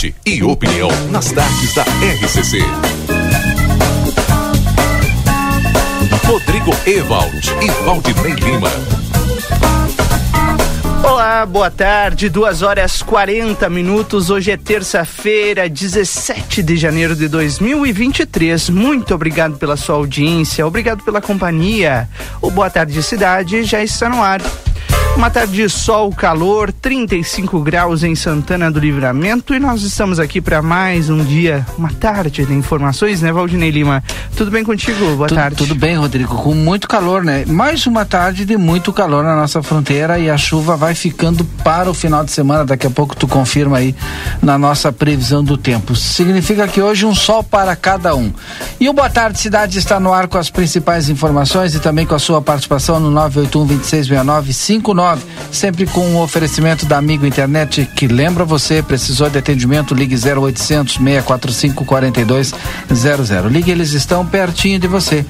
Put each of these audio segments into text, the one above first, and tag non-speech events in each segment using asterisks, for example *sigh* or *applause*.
debate e opinião nas tardes da RCC. Rodrigo Ewald e Valdinei Lima. Olá, boa tarde, 2 horas 40 minutos. Hoje é terça-feira, 17 de janeiro de 2023. Muito obrigado pela sua audiência, obrigado pela companhia. O Boa Tarde Cidade já está no ar. Uma tarde de sol, calor, 35 graus em Santana do Livramento e nós estamos aqui para mais um dia, uma tarde de informações, né, Valdinei Lima? Tudo bem contigo? Boa Tu- tarde. Tudo bem, Rodrigo, com muito calor, né? Mais uma tarde de muito calor na nossa fronteira e a chuva vai ficando para o final de semana. Daqui a pouco tu confirma aí na nossa previsão do tempo. Significa que hoje um sol para cada um. E o Boa Tarde Cidade está no ar com as principais informações e também com a sua participação no 981 2669 59, sempre com o oferecimento da Amigo Internet que lembra você, precisou de atendimento, ligue 0800 645 4200. Ligue, eles estão pertinho de você.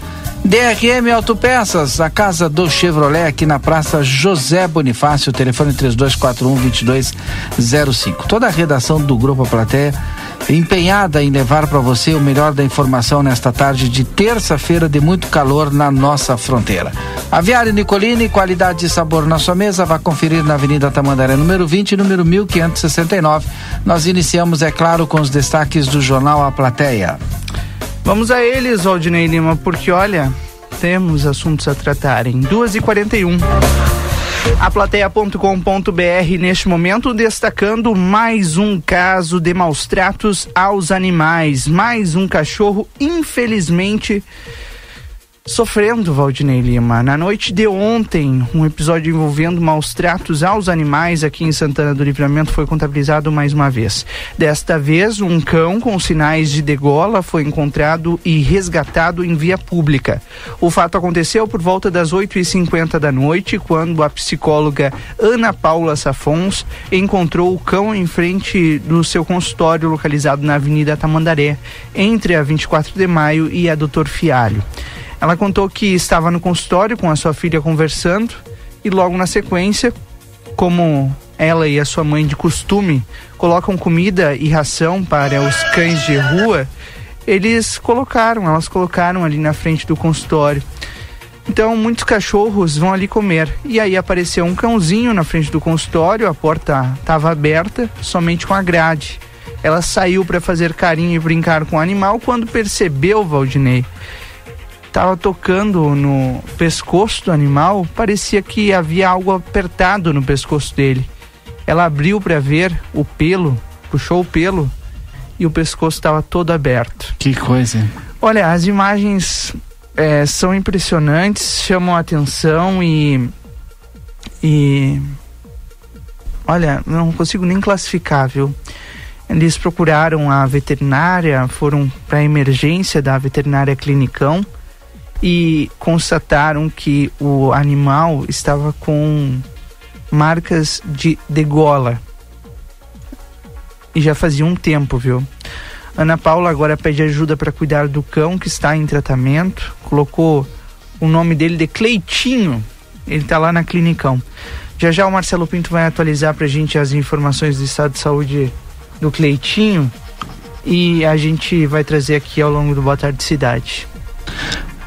DRM Autopeças, a casa do Chevrolet aqui na Praça José Bonifácio, telefone 3241-2205. Toda a redação do Grupo Plateia empenhada em levar para você o melhor da informação nesta tarde de terça-feira de muito calor na nossa fronteira. Aviário Nicolini, qualidade e sabor na sua mesa, vá conferir na Avenida Tamandaré, número 20, número 1569. Nós iniciamos, é claro, com os destaques do jornal A Plateia. Vamos a eles, Valdinei Lima, porque olha, temos assuntos a tratarem. 2h41. A plateia.com.br neste momento destacando mais um caso de maus tratos aos animais. Mais um cachorro, infelizmente, sofrendo, Valdinei Lima. Na noite de ontem, um episódio envolvendo maus tratos aos animais aqui em Santana do Livramento foi contabilizado mais uma vez. Desta vez, um cão com sinais de degola foi encontrado e resgatado em via pública. O fato aconteceu por volta das 8h50 da noite, quando a psicóloga Ana Paula Safons encontrou o cão em frente do seu consultório localizado na Avenida Tamandaré, entre a 24 de maio e a Doutor Fialho. Ela contou que estava no consultório com a sua filha conversando e logo na sequência, como ela e a sua mãe de costume colocam comida e ração para os cães de rua, eles colocaram, elas colocaram ali na frente do consultório. Então, muitos cachorros vão ali comer. E aí apareceu um cãozinho na frente do consultório, a porta estava aberta, somente com a grade. Ela saiu para fazer carinho e brincar com o animal quando percebeu, Valdinei, estava tocando no pescoço do animal, parecia que havia algo apertado no pescoço dele. Ela abriu para ver o pelo, puxou o pelo e o pescoço estava todo aberto. Que coisa. Olha, as imagens é, são impressionantes, chamam a atenção e. E. Olha, não consigo nem classificar, viu? Eles procuraram a veterinária, foram para a emergência da veterinária Clinicão e constataram que o animal estava com marcas de degola. E já fazia um tempo, viu? Ana Paula agora pede ajuda para cuidar do cão que está em tratamento. Colocou o nome dele de Cleitinho. Ele está lá na clinicão. Já já o Marcelo Pinto vai atualizar para a gente as informações do estado de saúde do Cleitinho. E a gente vai trazer aqui ao longo do Boa Tarde Cidade.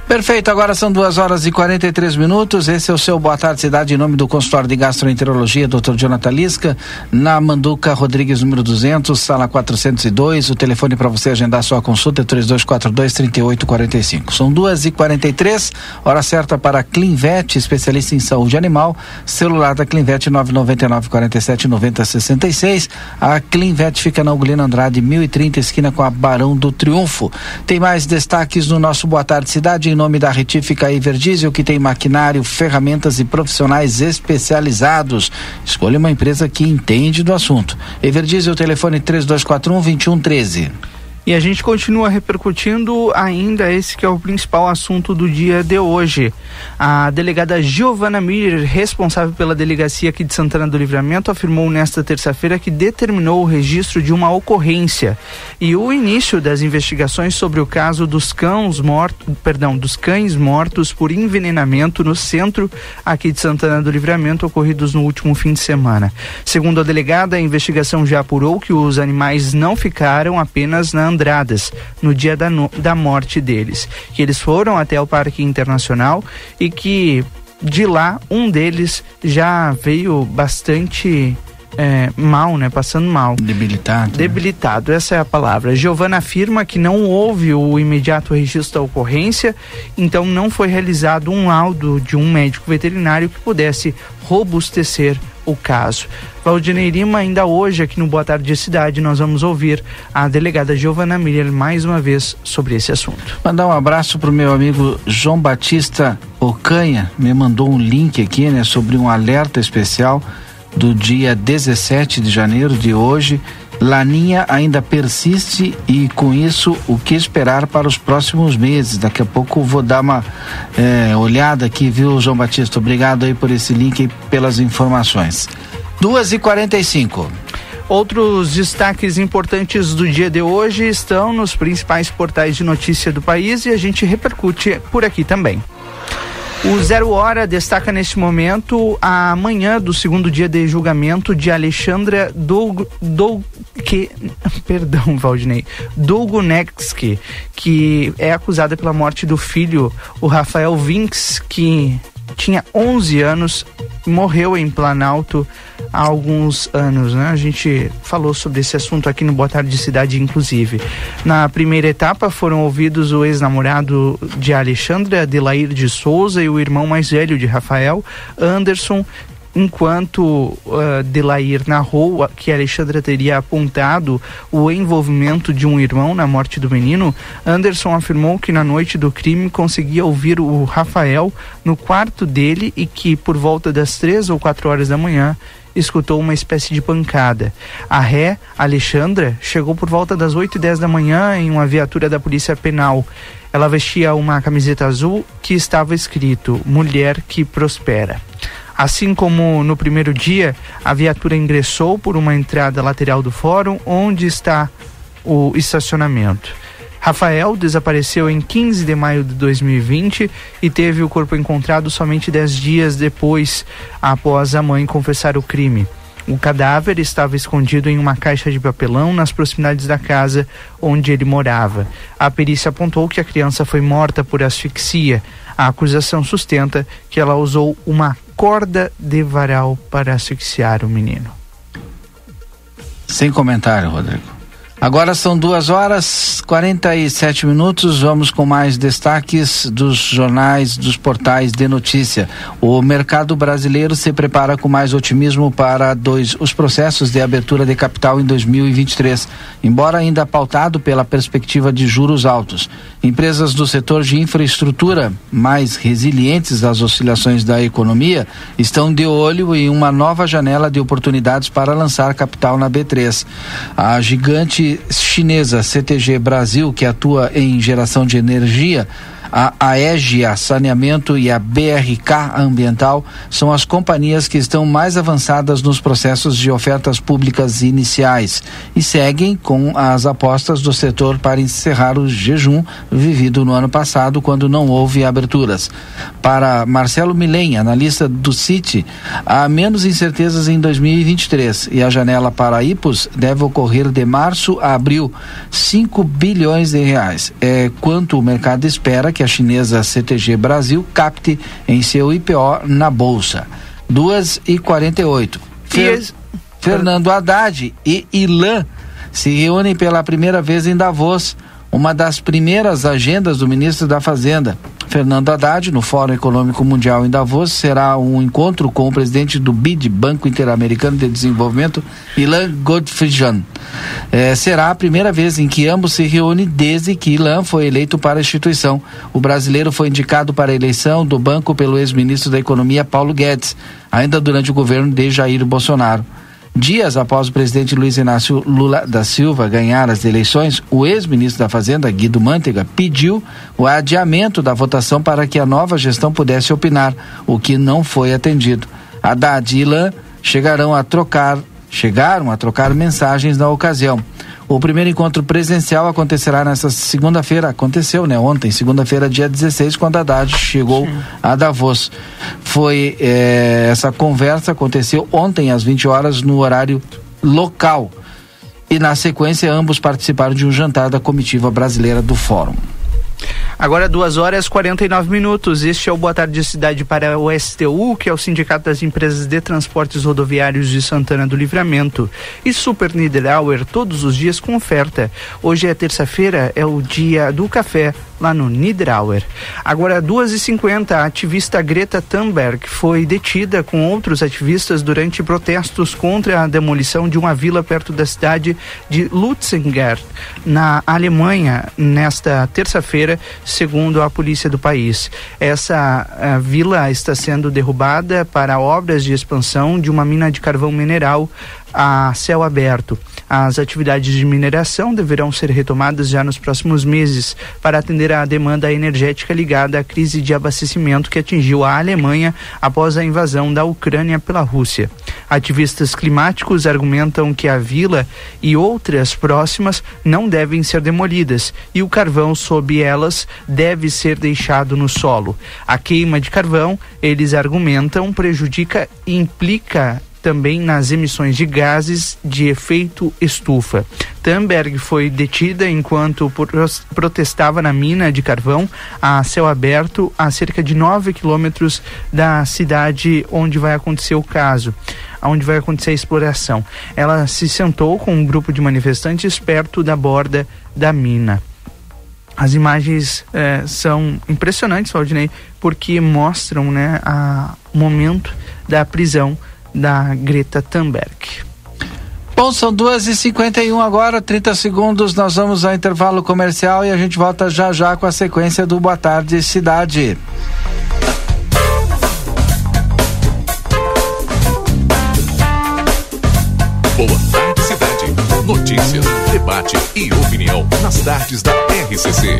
Perfeito, agora são duas horas e 43 minutos. Esse é o seu Boa Tarde Cidade, em nome do consultório de gastroenterologia, Dr. Jonathan Lisca, na Manduca Rodrigues, número 200, sala 402. O telefone para você agendar sua consulta é 3242-3845. São duas e 43 hora certa para a Clinvet, especialista em saúde animal. Celular da Clinvet 999 47 90 66. A Clinvet fica na Ugolina Andrade, 1030, esquina com a Barão do Triunfo. Tem mais destaques no nosso Boa Tarde Cidade, em nome da Retífica Everdiesel, que tem maquinário, ferramentas e profissionais especializados. Escolha uma empresa que entende do assunto. Everdiesel, telefone 3241 2113. E a gente continua repercutindo ainda esse que é o principal assunto do dia de hoje. A delegada Giovana Miller, responsável pela delegacia aqui de Santana do Livramento, afirmou nesta terça-feira que determinou o registro de uma ocorrência e o início das investigações sobre o caso dos cães mortos, perdão, dos cães mortos por envenenamento no centro aqui de Santana do Livramento ocorridos no último fim de semana. Segundo a delegada, a investigação já apurou que os animais não ficaram apenas na No dia da, no, da morte deles. Que eles foram até o Parque Internacional e que de lá um deles já veio bastante é, mal, né? Passando mal. Debilitado. Né? Debilitado, né? essa é a palavra. Giovana afirma que não houve o imediato registro da ocorrência, então não foi realizado um laudo de um médico veterinário que pudesse robustecer o caso. Valdinei Lima, ainda hoje aqui no Boa Tarde Cidade, nós vamos ouvir a delegada Giovana Miller mais uma vez sobre esse assunto. Mandar um abraço para o meu amigo João Batista Ocanha, me mandou um link aqui, né, sobre um alerta especial do dia 17 de janeiro de hoje. Laninha ainda persiste e com isso o que esperar para os próximos meses. Daqui a pouco vou dar uma é, olhada aqui, viu, João Batista? Obrigado aí por esse link e pelas informações. Duas e quarenta e cinco. Outros destaques importantes do dia de hoje estão nos principais portais de notícia do país e a gente repercute por aqui também. O Zero Hora destaca neste momento a manhã do segundo dia de julgamento de Alexandra Doug, Doug que, *laughs* perdão, Valdinei, Dougonetsky, que é acusada pela morte do filho, o Rafael Vinks, que tinha 11 anos, morreu em Planalto há alguns anos, né? A gente falou sobre esse assunto aqui no Boa Tarde Cidade, inclusive. Na primeira etapa foram ouvidos o ex-namorado de Alexandre, Adelair de Souza, e o irmão mais velho de Rafael, Anderson, enquanto uh, Delair narrou que Alexandra teria apontado o envolvimento de um irmão na morte do menino, Anderson afirmou que na noite do crime conseguia ouvir o Rafael no quarto dele e que por volta das três ou quatro horas da manhã escutou uma espécie de pancada. A ré, Alexandra, chegou por volta das 8 e 10 da manhã em uma viatura da Polícia Penal. Ela vestia uma camiseta azul que estava escrito Mulher que Prospera. Assim como no primeiro dia, a viatura ingressou por uma entrada lateral do fórum, onde está o estacionamento. Rafael desapareceu em 15 de maio de 2020 e teve o corpo encontrado somente 10 dias depois, após a mãe confessar o crime. O cadáver estava escondido em uma caixa de papelão nas proximidades da casa onde ele morava. A perícia apontou que a criança foi morta por asfixia. A acusação sustenta que ela usou uma corda de varal para asfixiar o menino. Sem comentário, Rodrigo. Agora são duas horas 47 minutos. Vamos com mais destaques dos jornais, dos portais de notícia. O mercado brasileiro se prepara com mais otimismo para dois, os processos de abertura de capital em 2023, embora ainda pautado pela perspectiva de juros altos. Empresas do setor de infraestrutura, mais resilientes às oscilações da economia, estão de olho em uma nova janela de oportunidades para lançar capital na B3. A gigante chinesa CTG Brasil, que atua em geração de energia, a AEGIA Saneamento e a BRK Ambiental são as companhias que estão mais avançadas nos processos de ofertas públicas iniciais e seguem com as apostas do setor para encerrar o jejum vivido no ano passado, quando não houve aberturas. Para Marcelo Milen, analista do CIT, há menos incertezas em 2023 e a janela para IPOS deve ocorrer de março a abril, 5 bilhões de reais. É quanto o mercado espera que a chinesa CTG Brasil capte em seu IPO na Bolsa. 2 e 48 Fer Fernando Haddad e Ilan se reúnem pela primeira vez em Davos uma das primeiras agendas do ministro da Fazenda, Fernando Haddad, no Fórum Econômico Mundial em Davos, será um encontro com o presidente do BID, Banco Interamericano de Desenvolvimento, Ilan Godfrijan. É, será a primeira vez em que ambos se reúnem desde que Ilan foi eleito para a instituição. O brasileiro foi indicado para a eleição do banco pelo ex-ministro da Economia, Paulo Guedes, ainda durante o governo de Jair Bolsonaro. Dias após o presidente Luiz Inácio Lula da Silva ganhar as eleições, o ex-ministro da Fazenda, Guido Mantega, pediu o adiamento da votação para que a nova gestão pudesse opinar, o que não foi atendido. Haddad e Ilan a trocar, chegaram a trocar mensagens na ocasião. O primeiro encontro presencial acontecerá nesta segunda-feira, aconteceu, né? Ontem, segunda-feira, dia 16, quando a Haddad chegou Sim. a Davos. Foi eh, essa conversa aconteceu ontem às 20 horas no horário local. E na sequência, ambos participaram de um jantar da comitiva brasileira do Fórum. Agora, duas horas e 49 minutos. Este é o Boa Tarde Cidade para o STU, que é o Sindicato das Empresas de Transportes Rodoviários de Santana do Livramento. E Super Niederauer, todos os dias com oferta. Hoje é terça-feira, é o dia do café lá no Niederauer. Agora, 2h50, a ativista Greta Thunberg foi detida com outros ativistas durante protestos contra a demolição de uma vila perto da cidade de Lutzengert, na Alemanha, nesta terça-feira, segundo a polícia do país. Essa eh, vila está sendo derrubada para obras de expansão de uma mina de carvão mineral a céu aberto. As atividades de mineração deverão ser retomadas já nos próximos meses para atender à demanda energética ligada à crise de abastecimento que atingiu a Alemanha após a invasão da Ucrânia pela Rússia. Ativistas climáticos argumentam que a vila e outras próximas não devem ser demolidas e o carvão sob elas deve ser deixado no solo. A queima de carvão, eles argumentam, prejudica e implica também nas emissões de gases de efeito estufa. Thunberg foi detida enquanto protestava na mina de carvão a céu aberto a cerca de 9 quilômetros da cidade onde vai acontecer o caso onde vai acontecer a exploração. Ela se sentou com um grupo de manifestantes perto da borda da mina. As imagens eh, são impressionantes, Valdinei, porque mostram né, o momento da prisão da Greta Thunberg. Bom, são duas e cinquenta e um agora, 30 segundos, nós vamos ao intervalo comercial e a gente volta já já com a sequência do Boa Tarde Cidade. Boa Tarde Cidade. Notícias, debate e opinião nas tardes da RCC.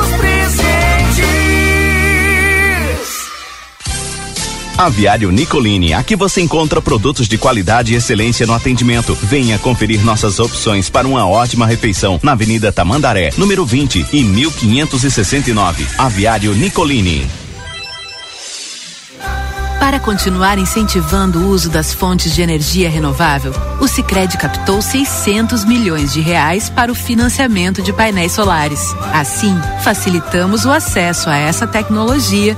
Aviário Nicolini, aqui você encontra produtos de qualidade e excelência no atendimento. Venha conferir nossas opções para uma ótima refeição na Avenida Tamandaré, número 20 e 1569. Aviário Nicolini. Para continuar incentivando o uso das fontes de energia renovável, o Sicredi captou 600 milhões de reais para o financiamento de painéis solares. Assim, facilitamos o acesso a essa tecnologia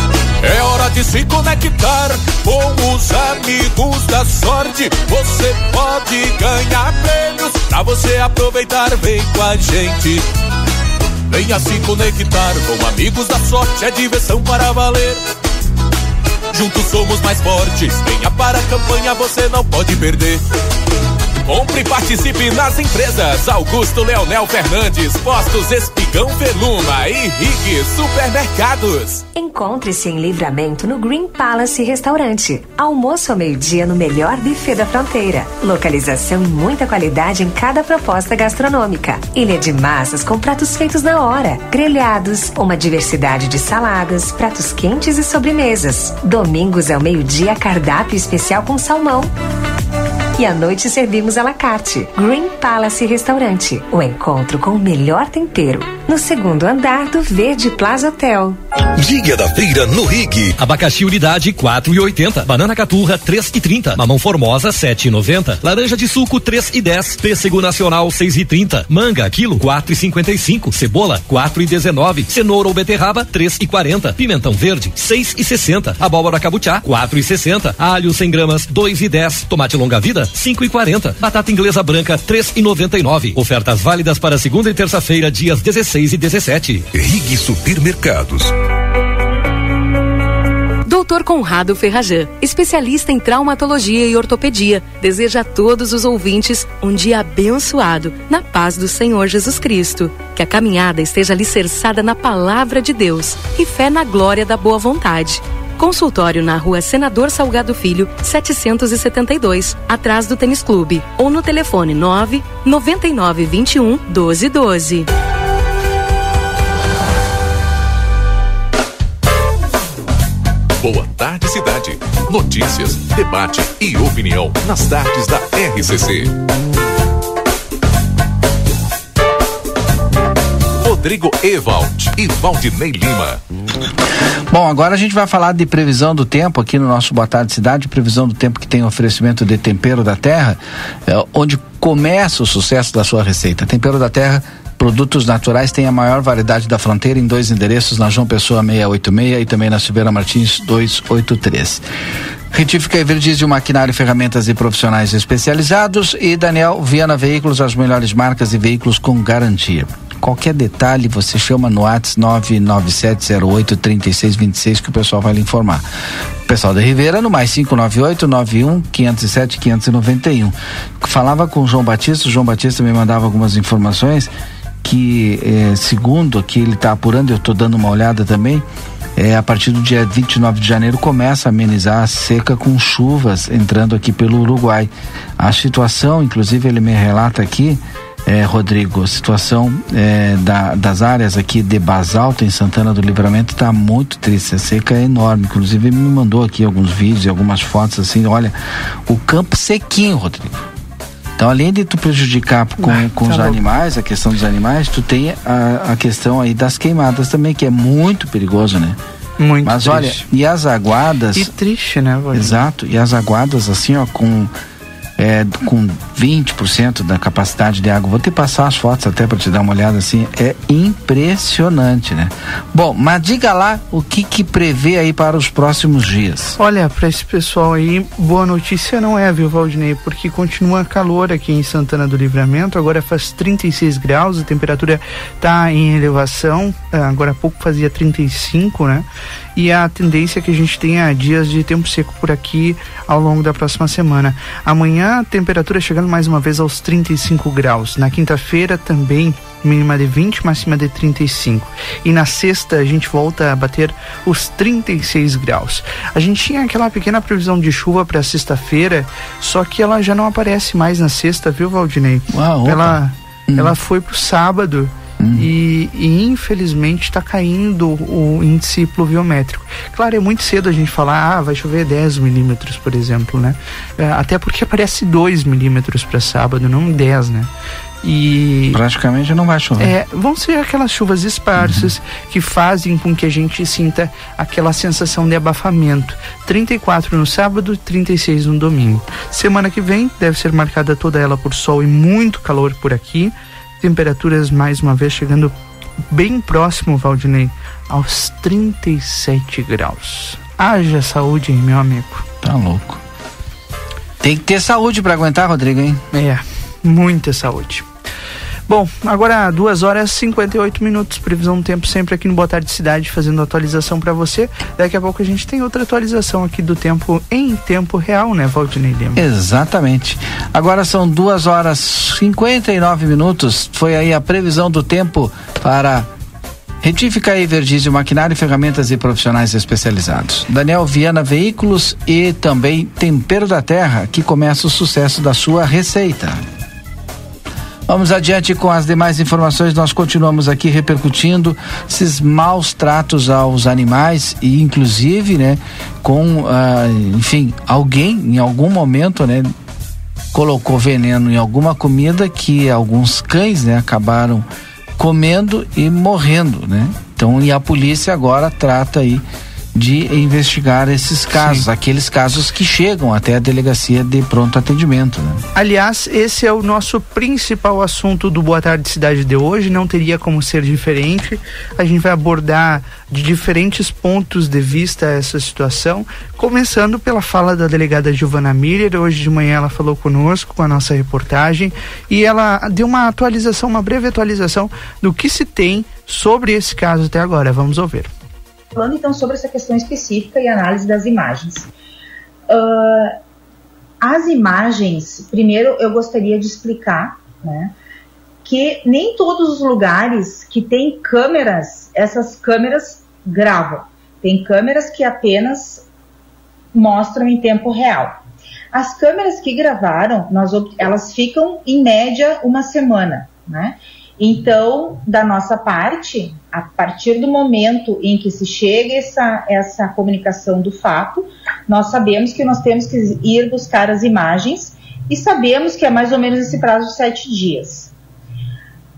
É hora de se conectar com os amigos da sorte. Você pode ganhar prêmios pra você aproveitar. Vem com a gente. Venha se conectar com amigos da sorte. É diversão para valer. Juntos somos mais fortes. Venha para a campanha, você não pode perder. Compre e participe nas empresas Augusto Leonel Fernandes, Postos Espigão Veluma e Rig Supermercados. Encontre-se em livramento no Green Palace Restaurante. Almoço ao meio-dia no melhor buffet da fronteira. Localização e muita qualidade em cada proposta gastronômica. Ilha de massas com pratos feitos na hora, grelhados, uma diversidade de saladas, pratos quentes e sobremesas. Domingos ao meio-dia, cardápio especial com salmão. E à noite servimos à la carte. Green Palace Restaurante. O encontro com o melhor tempero. No segundo andar do Verde Plaza Hotel. Dia da feira no Rig. Abacaxi unidade 4,80. Banana caturra 3,30. Mamão formosa 7,90. Laranja de suco 3,10. Pêssego nacional 6,30. Manga quilo 4,55. Cebola 4,19. Cenoura ou beterraba 3,40. Pimentão verde 6,60. Abóbora cabuchá 4,60. Alho 100 gramas 2,10. Tomate longa vida 5,40. Batata inglesa branca 3,99. Ofertas válidas para segunda e terça-feira, dias 16 e 17. Rig Supermercados. Doutor Conrado Ferrajan, especialista em traumatologia e ortopedia, deseja a todos os ouvintes um dia abençoado, na paz do Senhor Jesus Cristo. Que a caminhada esteja alicerçada na palavra de Deus e fé na glória da boa vontade. Consultório na rua Senador Salgado Filho, 772, atrás do Tênis Clube. Ou no telefone 9 99 21 12 12. Boa tarde, cidade. Notícias, debate e opinião nas tardes da RCC. Rodrigo Ewald e Valdinei Lima. Bom, agora a gente vai falar de previsão do tempo aqui no nosso Boa Tarde Cidade, previsão do tempo que tem oferecimento de tempero da terra, é, onde começa o sucesso da sua receita. Tempero da terra Produtos naturais tem a maior variedade da fronteira em dois endereços, na João Pessoa 686 e também na Silveira Martins 283. Retífica Everdiesel, maquinário, ferramentas e profissionais especializados e Daniel Viana Veículos, as melhores marcas e veículos com garantia. Qualquer detalhe você chama no ATS 997083626 que o pessoal vai lhe informar. Pessoal da Ribeira no mais 598 91 507 591. Falava com o João Batista, o João Batista me mandava algumas informações que, eh, segundo aqui ele está apurando, eu estou dando uma olhada também, é, a partir do dia 29 de janeiro começa a amenizar a seca com chuvas entrando aqui pelo Uruguai. A situação, inclusive ele me relata aqui, é, Rodrigo, a situação é, da, das áreas aqui de basalto em Santana do Livramento está muito triste, a seca é enorme, inclusive me mandou aqui alguns vídeos e algumas fotos assim, olha, o campo sequinho, Rodrigo então, além de tu prejudicar com, ah, com tá os louco. animais, a questão dos animais, tu tem a, a questão aí das queimadas também, que é muito perigoso, né? Muito Mas triste. olha, e as aguadas. E triste, né? Exato, e as aguadas, assim, ó, com é, com 20% da capacidade de água. Vou te passar as fotos até para te dar uma olhada assim. É impressionante, né? Bom, mas diga lá o que que prevê aí para os próximos dias. Olha, para esse pessoal aí, boa notícia não é, viu, Valdinei? Porque continua calor aqui em Santana do Livramento. Agora faz 36 graus, a temperatura está em elevação. Ah, agora há pouco fazia 35, né? E a tendência é que a gente tenha dias de tempo seco por aqui ao longo da próxima semana. Amanhã a temperatura chegando mais uma vez aos 35 graus. Na quinta-feira também mínima de 20, máxima de 35. E na sexta a gente volta a bater os 36 graus. A gente tinha aquela pequena previsão de chuva para sexta-feira, só que ela já não aparece mais na sexta, viu, Valdinei? Uau, ela, hum. ela foi pro sábado. Uhum. E, e, infelizmente está caindo o índice pluviométrico. Claro, é muito cedo a gente falar, ah, vai chover 10 milímetros, por exemplo, né? É, até porque aparece 2 milímetros para sábado, não 10, né? E praticamente não vai chover. É, vão ser aquelas chuvas esparsas uhum. que fazem com que a gente sinta aquela sensação de abafamento. 34 no sábado, 36 no domingo. Semana que vem deve ser marcada toda ela por sol e muito calor por aqui temperaturas mais uma vez chegando bem próximo, Valdinei, aos 37 graus. Haja saúde, hein, meu amigo. Tá louco. Tem que ter saúde para aguentar, Rodrigo, hein? É, muita saúde. Bom, agora 2 horas e 58 minutos, previsão do tempo sempre aqui no Boa Tarde Cidade, fazendo atualização para você. Daqui a pouco a gente tem outra atualização aqui do tempo em tempo real, né, Valdinei Lima? Exatamente. Agora são 2 horas 59 minutos. Foi aí a previsão do tempo para Retífica Evergísio Maquinário, Ferramentas e Profissionais Especializados. Daniel Viana Veículos e também Tempero da Terra, que começa o sucesso da sua receita. Vamos adiante com as demais informações. Nós continuamos aqui repercutindo esses maus tratos aos animais e, inclusive, né, com, ah, enfim, alguém em algum momento, né, colocou veneno em alguma comida que alguns cães, né, acabaram comendo e morrendo, né? Então, e a polícia agora trata aí de investigar esses casos, Sim. aqueles casos que chegam até a delegacia de pronto atendimento. Né? Aliás, esse é o nosso principal assunto do Boa Tarde Cidade de hoje, não teria como ser diferente. A gente vai abordar de diferentes pontos de vista essa situação, começando pela fala da delegada Giovana Miller. Hoje de manhã ela falou conosco com a nossa reportagem e ela deu uma atualização, uma breve atualização do que se tem sobre esse caso até agora. Vamos ouvir. Falando então sobre essa questão específica e análise das imagens. Uh, as imagens, primeiro eu gostaria de explicar, né, que nem todos os lugares que tem câmeras, essas câmeras gravam. Tem câmeras que apenas mostram em tempo real. As câmeras que gravaram, nós, elas ficam em média uma semana, né? Então, da nossa parte, a partir do momento em que se chega essa, essa comunicação do fato, nós sabemos que nós temos que ir buscar as imagens e sabemos que é mais ou menos esse prazo de sete dias.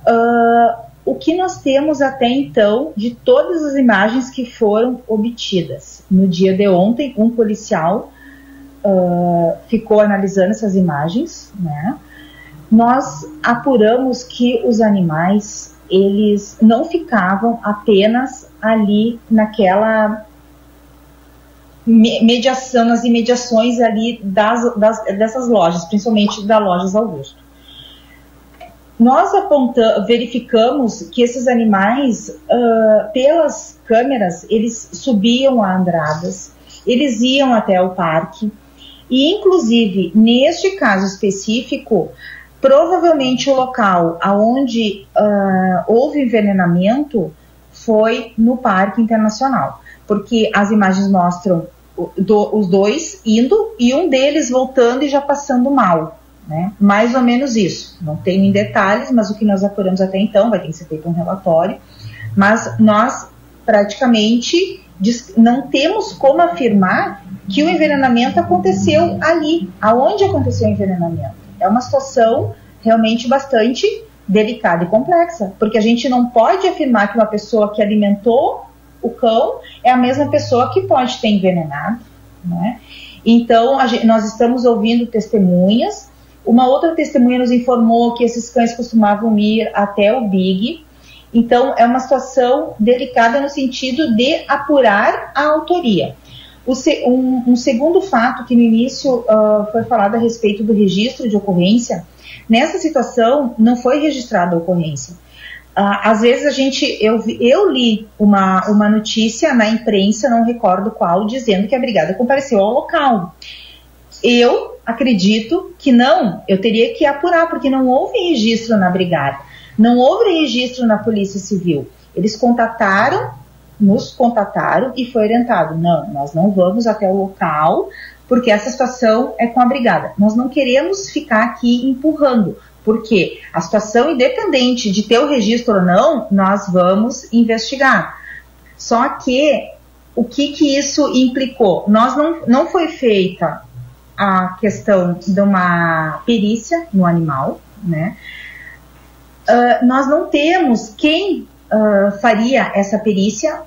Uh, o que nós temos até então de todas as imagens que foram obtidas? No dia de ontem, um policial uh, ficou analisando essas imagens, né? nós apuramos que os animais eles não ficavam apenas ali naquela mediação, nas imediações ali das, das, dessas lojas, principalmente da Lojas Augusto. Nós apontamos, verificamos que esses animais, uh, pelas câmeras, eles subiam a andradas, eles iam até o parque, e inclusive, neste caso específico, Provavelmente o local aonde uh, houve envenenamento foi no Parque Internacional, porque as imagens mostram do, os dois indo e um deles voltando e já passando mal. Né? Mais ou menos isso. Não tenho em detalhes, mas o que nós apuramos até então, vai ter que ser feito um relatório. Mas nós praticamente não temos como afirmar que o envenenamento aconteceu ali. Aonde aconteceu o envenenamento? É uma situação realmente bastante delicada e complexa, porque a gente não pode afirmar que uma pessoa que alimentou o cão é a mesma pessoa que pode ter envenenado, né? Então, gente, nós estamos ouvindo testemunhas. Uma outra testemunha nos informou que esses cães costumavam ir até o Big. Então, é uma situação delicada no sentido de apurar a autoria. Um, um, segundo fato que no início uh, foi falado a respeito do registro de ocorrência, nessa situação não foi registrada a ocorrência. Uh, às vezes a gente, eu, eu li uma, uma notícia na imprensa, não recordo qual, dizendo que a brigada compareceu ao local. Eu acredito que não, eu teria que apurar, porque não houve registro na brigada, não houve registro na Polícia Civil. Eles contataram nos contataram e foi orientado: não, nós não vamos até o local, porque essa situação é com a brigada. Nós não queremos ficar aqui empurrando, porque a situação, independente de ter o registro ou não, nós vamos investigar. Só que o que, que isso implicou? Nós não, não foi feita a questão de uma perícia no animal, né? Uh, nós não temos quem uh, faria essa perícia,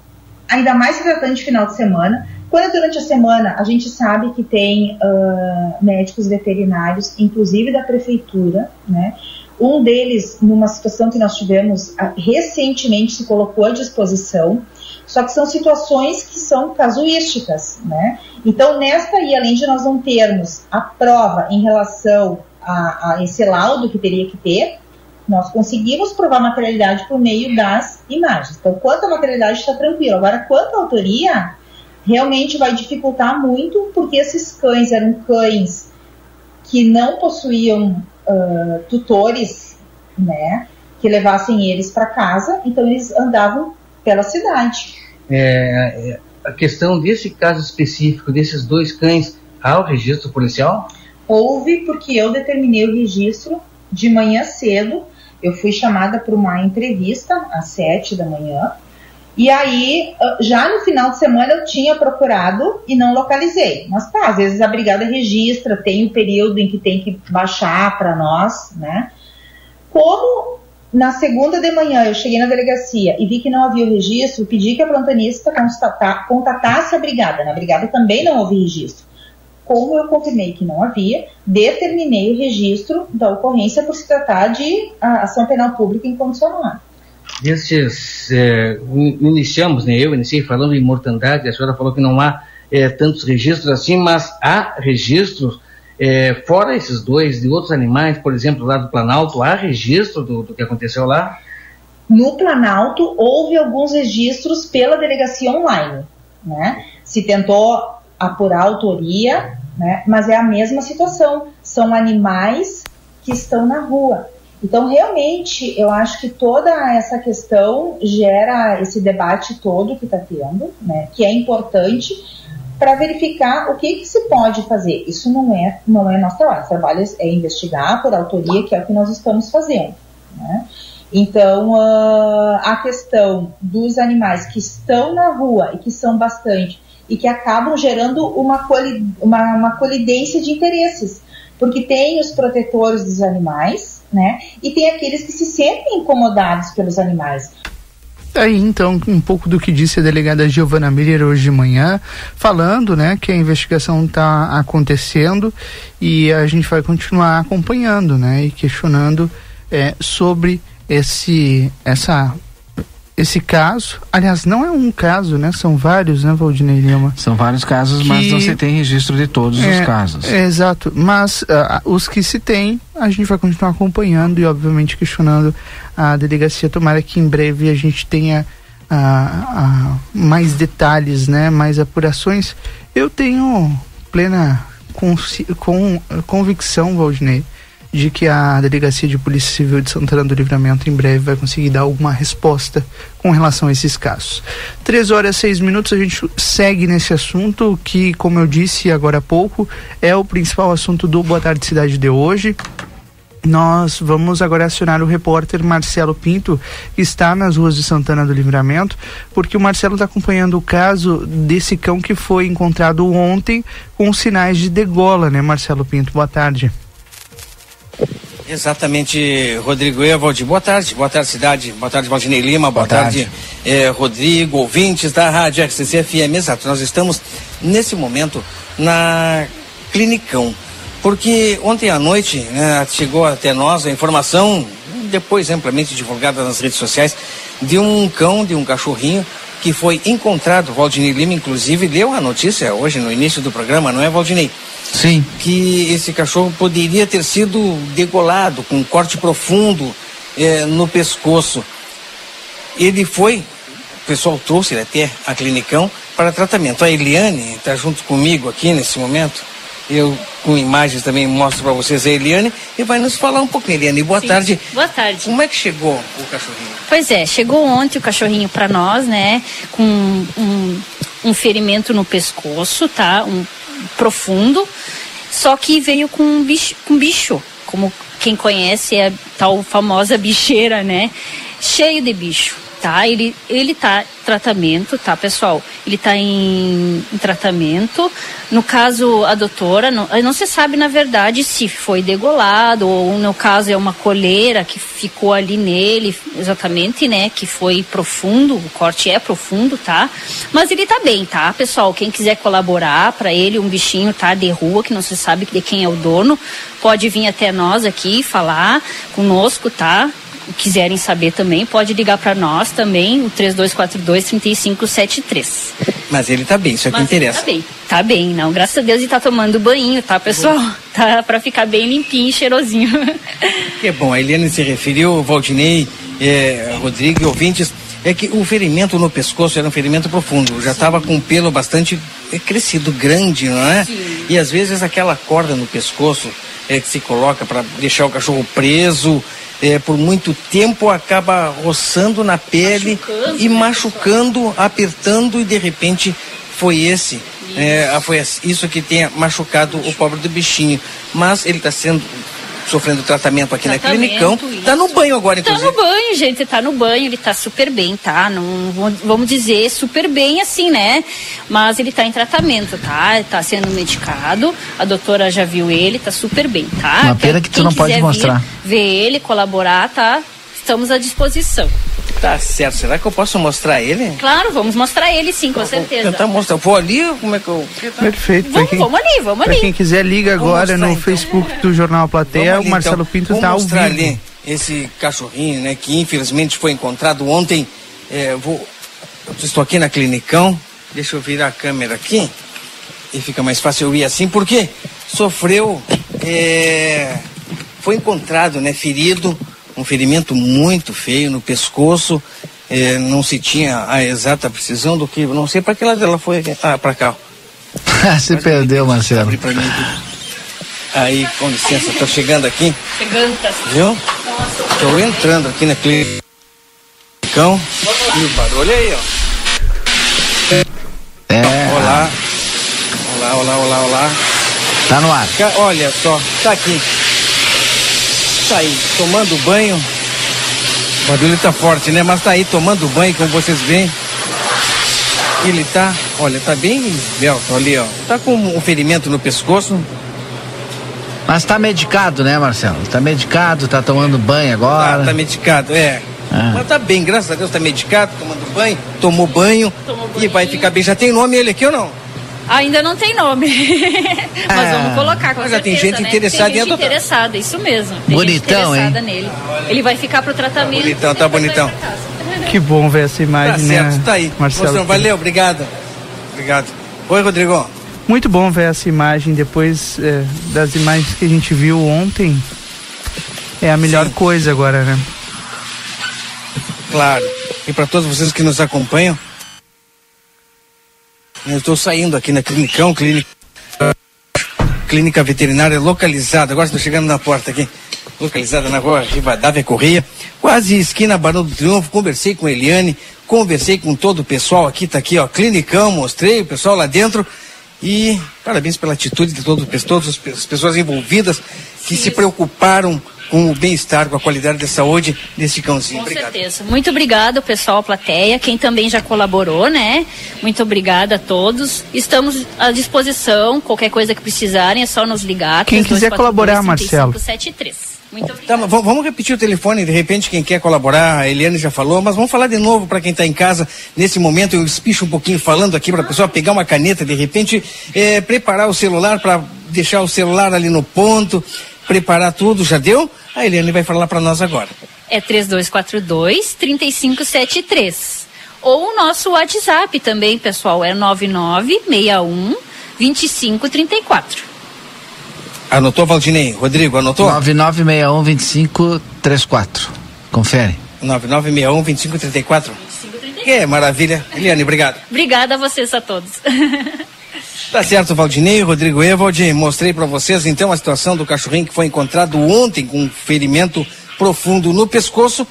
ainda mais se tratando de final de semana. Quando durante a semana a gente sabe que tem uh, médicos veterinários, inclusive da prefeitura, né? Um deles, numa situação que nós tivemos recentemente, se colocou à disposição, só que são situações que são casuísticas, né? Então, nesta aí, além de nós não termos a prova em relação a, a esse laudo que teria que ter, Nós conseguimos provar materialidade por meio das imagens. Então, quanto à materialidade está tranquilo. Agora, quanto à autoria, realmente vai dificultar muito, porque esses cães eram cães que não possuíam uh, tutores, né, que levassem eles para casa, então eles andavam pela cidade. É, é, a questão desse caso específico, desses dois cães, há o registro policial? Houve, porque eu determinei o registro de manhã cedo. Eu fui chamada para uma entrevista às sete da manhã. E aí, ah, já no final de semana, eu tinha procurado e não localizei. Mas tá, às vezes a brigada registra, tem o um período em que tem que baixar para nós, né? Como na segunda de manhã eu cheguei na delegacia e vi que não havia o registro, pedi que a plantonista contatasse a brigada. Na brigada também não houve registro. Como eu confirmei que não havia, determinei o registro da ocorrência por se tratar de ação penal pública incondicional. Destes, é, iniciamos, né, eu iniciei falando em mortandade, a senhora falou que não há é, tantos registros assim, mas há registros é, fora esses dois, de outros animais, por exemplo, lá do Planalto, há registro do, do que aconteceu lá? No Planalto, houve alguns registros pela delegacia online. Né? Se tentou apurar autoria, né? mas é a mesma situação. São animais que estão na rua. Então, realmente, eu acho que toda essa questão gera esse debate todo que está tendo, né? que é importante para verificar o que, que, se pode fazer. Isso não é, não é nosso trabalho. Nosso trabalho é investigar por autoria, que é o que nós estamos fazendo. Né? Então, uh, a questão dos animais que estão na rua e que são bastante e que acabam gerando uma, coli uma, uma colidência de interesses, porque tem os protetores dos animais, né? E tem aqueles que se sentem incomodados pelos animais. Tá aí então um pouco do que disse a delegada Giovana Miller hoje de manhã, falando, né, que a investigação está acontecendo e a gente vai continuar acompanhando, né, e questionando é, sobre esse essa esse caso, aliás, não é um caso, né? São vários, né, Valdinei Lima? São vários casos, que... mas não se tem registro de todos é, os casos. É, exato, mas uh, os que se tem, a gente vai continuar acompanhando e, obviamente, questionando a delegacia. Tomara que em breve a gente tenha uh, uh, mais detalhes, né? Mais apurações. Eu tenho plena com, convicção, Valdinei, de que a Delegacia de Polícia Civil de Santana do Livramento em breve vai conseguir dar alguma resposta com relação a esses casos. Três horas e seis minutos, a gente segue nesse assunto que, como eu disse agora há pouco, é o principal assunto do Boa Tarde Cidade de hoje. Nós vamos agora acionar o repórter Marcelo Pinto, que está nas ruas de Santana do Livramento, porque o Marcelo está acompanhando o caso desse cão que foi encontrado ontem com sinais de degola, né, Marcelo Pinto? Boa tarde. Exatamente, Rodrigo Evald. Boa tarde, boa tarde, cidade. Boa tarde, Valdinei Lima. Boa, boa tarde, tarde eh, Rodrigo, ouvintes da Rádio RCC FM. Exato, nós estamos nesse momento na Clinicão. Porque ontem à noite né, chegou até nós a informação, depois amplamente divulgada nas redes sociais, de um cão, de um cachorrinho que foi encontrado. Valdinei Lima, inclusive, deu a notícia hoje no início do programa, não é, Valdinei? Sim. Que esse cachorro poderia ter sido degolado com um corte profundo eh, no pescoço. Ele foi, o pessoal trouxe ele até a clinicão para tratamento. A Eliane está junto comigo aqui nesse momento. Eu, com imagens também, mostro para vocês a Eliane e vai nos falar um pouquinho. Eliane, boa Sim. tarde. Boa tarde. Como é que chegou o cachorrinho? Pois é, chegou ontem o cachorrinho para nós, né? Com um, um ferimento no pescoço, tá? Um profundo, só que veio com um bicho, com bicho como quem conhece é a tal famosa bicheira, né? Cheio de bicho tá? Ele, ele tá tratamento, tá, pessoal? Ele tá em, em tratamento. No caso, a doutora, não, não se sabe, na verdade, se foi degolado ou, no caso, é uma coleira que ficou ali nele, exatamente, né? Que foi profundo, o corte é profundo, tá? Mas ele tá bem, tá, pessoal? Quem quiser colaborar para ele, um bichinho, tá? De rua, que não se sabe de quem é o dono, pode vir até nós aqui falar conosco, tá? Quiserem saber também, pode ligar para nós também, o 3242-3573. Mas ele tá bem, isso é que Mas interessa. Tá bem, tá bem, não. Graças a Deus ele tá tomando banho, tá, pessoal? Tá para ficar bem limpinho e cheirosinho. *laughs* Que é bom, a Eliane se referiu, Valdinei, eh, Rodrigo e ouvintes, é que o ferimento no pescoço era um ferimento profundo, já estava com um pelo bastante eh, crescido, grande, não é? E às vezes aquela corda no pescoço eh, que se coloca para deixar o cachorro preso, eh, por muito tempo acaba roçando na pele e machucando, apertando e de repente foi esse. eh, foi isso que tenha machucado o pobre do bichinho. Mas ele está sendo sofrendo tratamento aqui na Tratamento, Clinicão. Tá no banho agora, Tá inclusive. no banho, gente, tá no banho, ele tá super bem, tá? Não vamos dizer super bem assim, né? Mas ele tá em tratamento, tá? Tá sendo medicado, a doutora já viu ele, tá super bem, tá? Uma pena que tu não pode mostrar. Vir, ver ele, colaborar, tá? Estamos à disposição. Tá certo. Será que eu posso mostrar ele? Claro, vamos mostrar ele sim, com certeza. Tentar mostrar. Vou ali, como é que eu. Perfeito. Vamos, vamos ali, vamos Pra ali. quem quiser, liga agora mostrar, no então. Facebook do Jornal Plateia. Vamos o ali, Marcelo então. Pinto Vou tá ao mostrar vivo. ali esse cachorrinho, né? Que infelizmente foi encontrado ontem. É, vou, eu estou aqui na Clinicão. Deixa eu virar a câmera aqui. E fica mais fácil eu ir assim, porque sofreu. é, foi encontrado, né? Ferido. Um ferimento muito feio no pescoço. É, não se tinha a exata precisão do que. Não sei para que lado ela foi. Ah, para cá. *laughs* Se perdeu, Marcelo. Aí, com licença, tô chegando aqui. Chegando, tá Viu? Tô entrando aqui na clínica. E o barulho aí, ó. É. Olá. Olá, olá, olá, olá. Tá no ar. Olha só, tá aqui. Tá aí, tomando banho. O barulho tá forte, né? Mas tá aí tomando banho, como vocês veem. Ele tá, olha, tá bem esbelto ali, ó. Tá com um ferimento no pescoço. Mas tá medicado, né, Marcelo? Tá medicado, tá tomando banho agora. Tá, tá medicado, é. Ah. Mas tá bem, graças a Deus tá medicado, tomando banho, tomou banho e vai ficar bem. Já tem nome ele aqui ou não? Ainda não tem nome. *laughs* Mas Ah. vamos colocar com Mas já tem certeza, gente né? interessada tem em gente adotar. interessada, isso mesmo. Tem Bonitão, gente interessada nele. Ele vai ficar pro tratamento. Bonitão, tá bonitão. Que bom ver essa Tá imagem, certo, né? tá aí. Marcelo. Valeu, obrigado. Obrigado. Oi, Rodrigo. Muito bom ver essa imagem depois é, das imagens que a gente viu ontem. É a melhor coisa agora, né? Claro. E para todos vocês que nos acompanham, eu estou saindo aqui na Clinicão, clínica, clínica veterinária localizada. Agora estou chegando na porta aqui. Localizada na rua Rivadavia Correia, quase esquina Barão do Triunfo. Conversei com a Eliane, conversei com todo o pessoal aqui, tá aqui, ó, Clinicão, mostrei o pessoal lá dentro. E parabéns pela atitude de todos, todas as pe- as pessoas envolvidas que se preocuparam com o bem-estar, com a qualidade da saúde desse cãozinho. Com Obrigado. certeza. Muito obrigada, pessoal, plateia, quem também já colaborou, né? Muito obrigada a todos. Estamos à disposição, qualquer coisa que precisarem é só nos ligar. Quem quiser colaborar, Marcelo. 3573. Muito. Tá, vamos repetir o telefone, de repente quem quer colaborar, a Eliane já falou, mas vamos falar de novo para quem está em casa. Nesse momento eu espicho um pouquinho falando aqui para a pessoa pegar uma caneta, de repente eh, preparar o celular para deixar o celular ali no ponto, preparar tudo, já deu? A Eliane vai falar para nós agora. É 3242 3573. Ou o nosso WhatsApp também, pessoal, é 9961 2534. Anotou, Valdinei? Rodrigo, anotou? 99612534. Confere. 9961-2534. Que maravilha. Eliane, obrigado. Obrigada a vocês a todos. *laughs* Tá certo, Valdinei, Rodrigo Evald, mostrei para vocês então a situação do cachorrinho que foi encontrado ontem com um ferimento profundo no pescoço,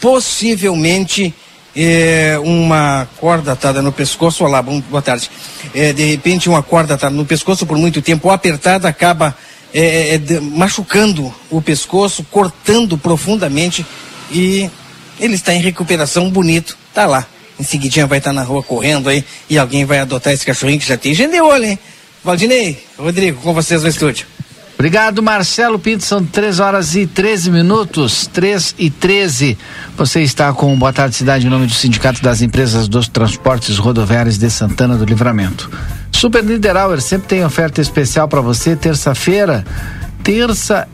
possivelmente é, uma corda atada no pescoço. Olá, bom, boa tarde. É, de repente, uma corda atada no pescoço por muito tempo apertada acaba é, é, de- machucando o pescoço, cortando profundamente e ele está em recuperação bonito, tá lá. Em seguidinha vai estar na rua correndo aí e alguém vai adotar esse cachorrinho que já tem gente de olho, hein? Valdinei, Rodrigo, com vocês no estúdio. Obrigado, Marcelo Pinto. São 3 horas e 13 minutos. 3 e 13. Você está com Boa Tarde Cidade em nome do Sindicato das Empresas dos Transportes Rodoviários de Santana do Livramento. Super Niederauer sempre tem oferta especial para você. Terça-feira, terça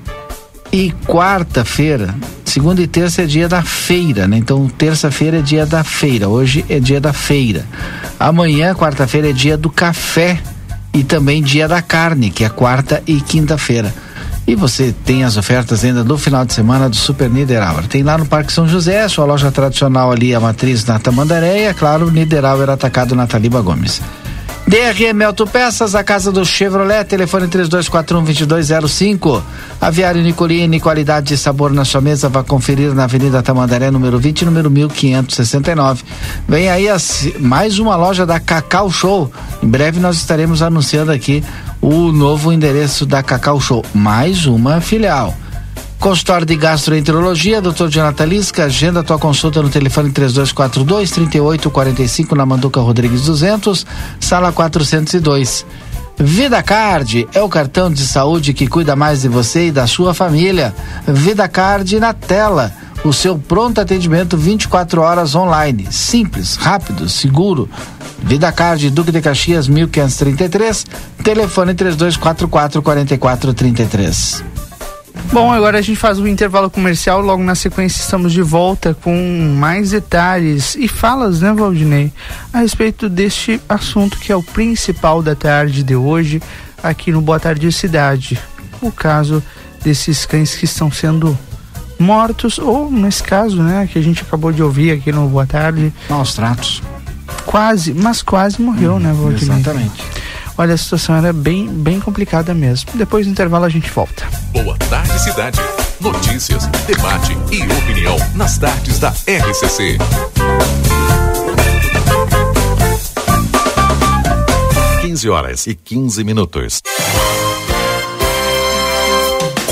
e quarta-feira. Segunda e terça é dia da feira, né? Então, terça-feira é dia da feira. Hoje é dia da feira. Amanhã, quarta-feira, é dia do café e também dia da carne, que é quarta e quinta-feira. E você tem as ofertas ainda do final de semana do Super Niederauer. Tem lá no Parque São José, sua loja tradicional ali, a matriz na Tamandaré e, é claro, Niederauer atacado na Taliba Gomes. DRM Autopeças, a casa do Chevrolet, telefone 3241-2205. Aviário Nicolini, qualidade e sabor na sua mesa, vá conferir na Avenida Tamandaré, número 20, número 1569. Vem aí as, mais uma loja da Cacau Show. Em breve nós estaremos anunciando aqui o novo endereço da Cacau Show. Mais uma filial. Consultório de Gastroenterologia, Dr. Jonathan Lisca, agenda tua consulta no telefone 3242 3845 na Manduca Rodrigues 200, sala 402. Vida Card é o cartão de saúde que cuida mais de você e da sua família. Vida Card na tela. O seu pronto atendimento 24 horas online. Simples, rápido, seguro. Vida Card, Duque de Caxias, 1533. Telefone 3244 4433. Bom, agora a gente faz o intervalo comercial. Logo na sequência, estamos de volta com mais detalhes e falas, né, Valdinei, a respeito deste assunto que é o principal da tarde de hoje aqui no Boa Tarde Cidade. O caso desses cães que estão sendo mortos, ou nesse caso, né, que a gente acabou de ouvir aqui no Boa Tarde. Maus tratos. Quase, mas quase morreu, hum, né, Valdinei? Exatamente. Olha, a situação era bem, bem complicada mesmo. Depois do intervalo a gente volta. Boa tarde, cidade. Notícias, debate e opinião nas tardes da RCC. Quinze horas e 15 minutos.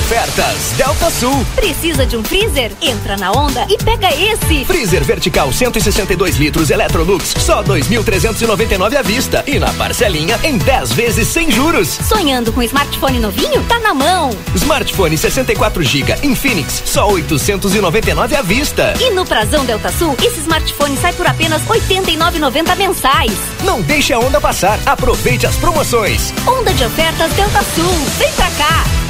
Ofertas Delta Sul. Precisa de um freezer? Entra na onda e pega esse. Freezer vertical 162 litros Electrolux, só 2.399 à vista e na parcelinha em 10 vezes sem juros. Sonhando com smartphone novinho? Tá na mão. Smartphone 64 GB Infinix, só 899 à vista. E no Prazão Delta Sul, esse smartphone sai por apenas 89,90 mensais. Não deixe a onda passar. Aproveite as promoções. Onda de ofertas Delta Sul. Vem pra cá.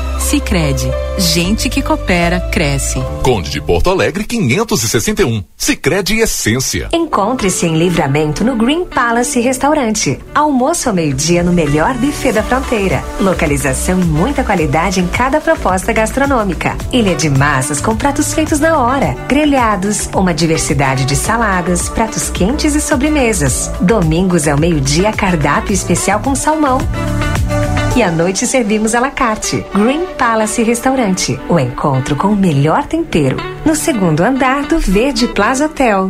Sicredi, gente que coopera cresce. Conde de Porto Alegre 561. Sicredi Essência. Encontre-se em Livramento no Green Palace Restaurante. Almoço ao meio-dia no melhor buffet da fronteira. Localização e muita qualidade em cada proposta gastronômica. Ilha de massas com pratos feitos na hora, grelhados, uma diversidade de saladas, pratos quentes e sobremesas. Domingos ao meio-dia cardápio especial com salmão. E à noite servimos à la carte. Green Palace Restaurante. O encontro com o melhor tempero. No segundo andar do Verde Plaza Hotel.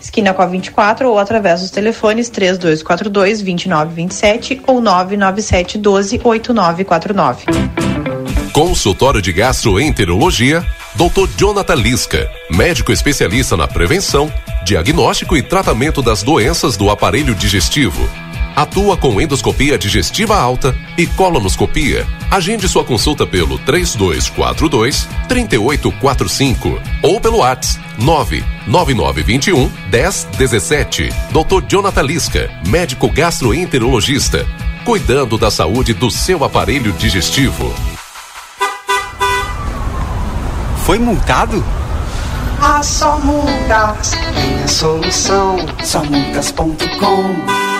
esquina com a 24 ou através dos telefones 3242 2927 ou 997 12 8949. Consultório de Gastroenterologia, Dr. Jonathan Lisca, médico especialista na prevenção, diagnóstico e tratamento das doenças do aparelho digestivo. Atua com endoscopia digestiva alta e colonoscopia. Agende sua consulta pelo 3242 3845 ou pelo WhatsApp 99921 1017. Dr. Jonathan Lisca, médico gastroenterologista, cuidando da saúde do seu aparelho digestivo. Foi multado? Ah, só multas tem a solução. Somultas.com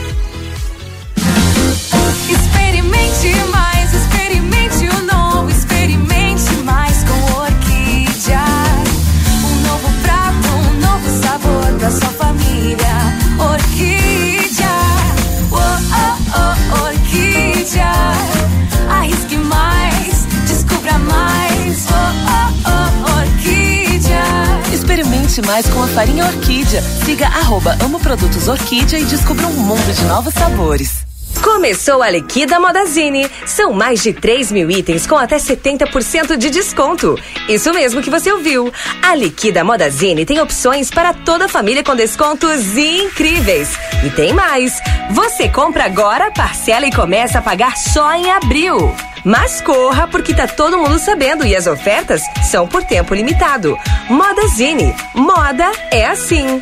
Sua família. Orquídea, oh, oh, oh, Orquídea. Arrisque mais, descubra mais, oh, oh, oh, Orquídea. Experimente mais com a farinha Orquídea. Siga arroba Amo Produtos Orquídea e descubra um mundo de novos sabores. Começou a Liquida Modazine. São mais de 3 mil itens com até 70% de desconto. Isso mesmo que você ouviu. A Liquida Modazine tem opções para toda a família com descontos incríveis. E tem mais. Você compra agora, parcela e começa a pagar só em abril. Mas corra, porque tá todo mundo sabendo e as ofertas são por tempo limitado. Modazine. Moda é assim.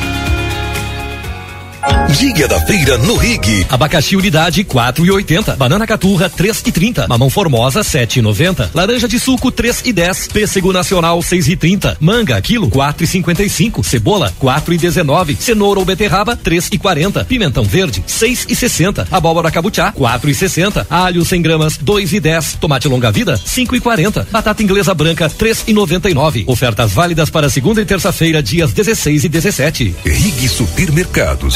Dia da Feira no Rig. Abacaxi unidade 4,80. Banana caturra 3,30. Mamão formosa 7,90. Laranja de suco 3,10. Pêssego nacional 6,30. Manga quilo 4,55. Cebola 4,19. Cenoura ou beterraba 3,40. Pimentão verde 6,60. Abóbora cabuchá 4,60. Alho 100 gramas 2,10. Tomate longa vida 5,40. Batata inglesa branca 3,99. Ofertas válidas para segunda e terça-feira, dias 16 e 17. Rig Supermercados.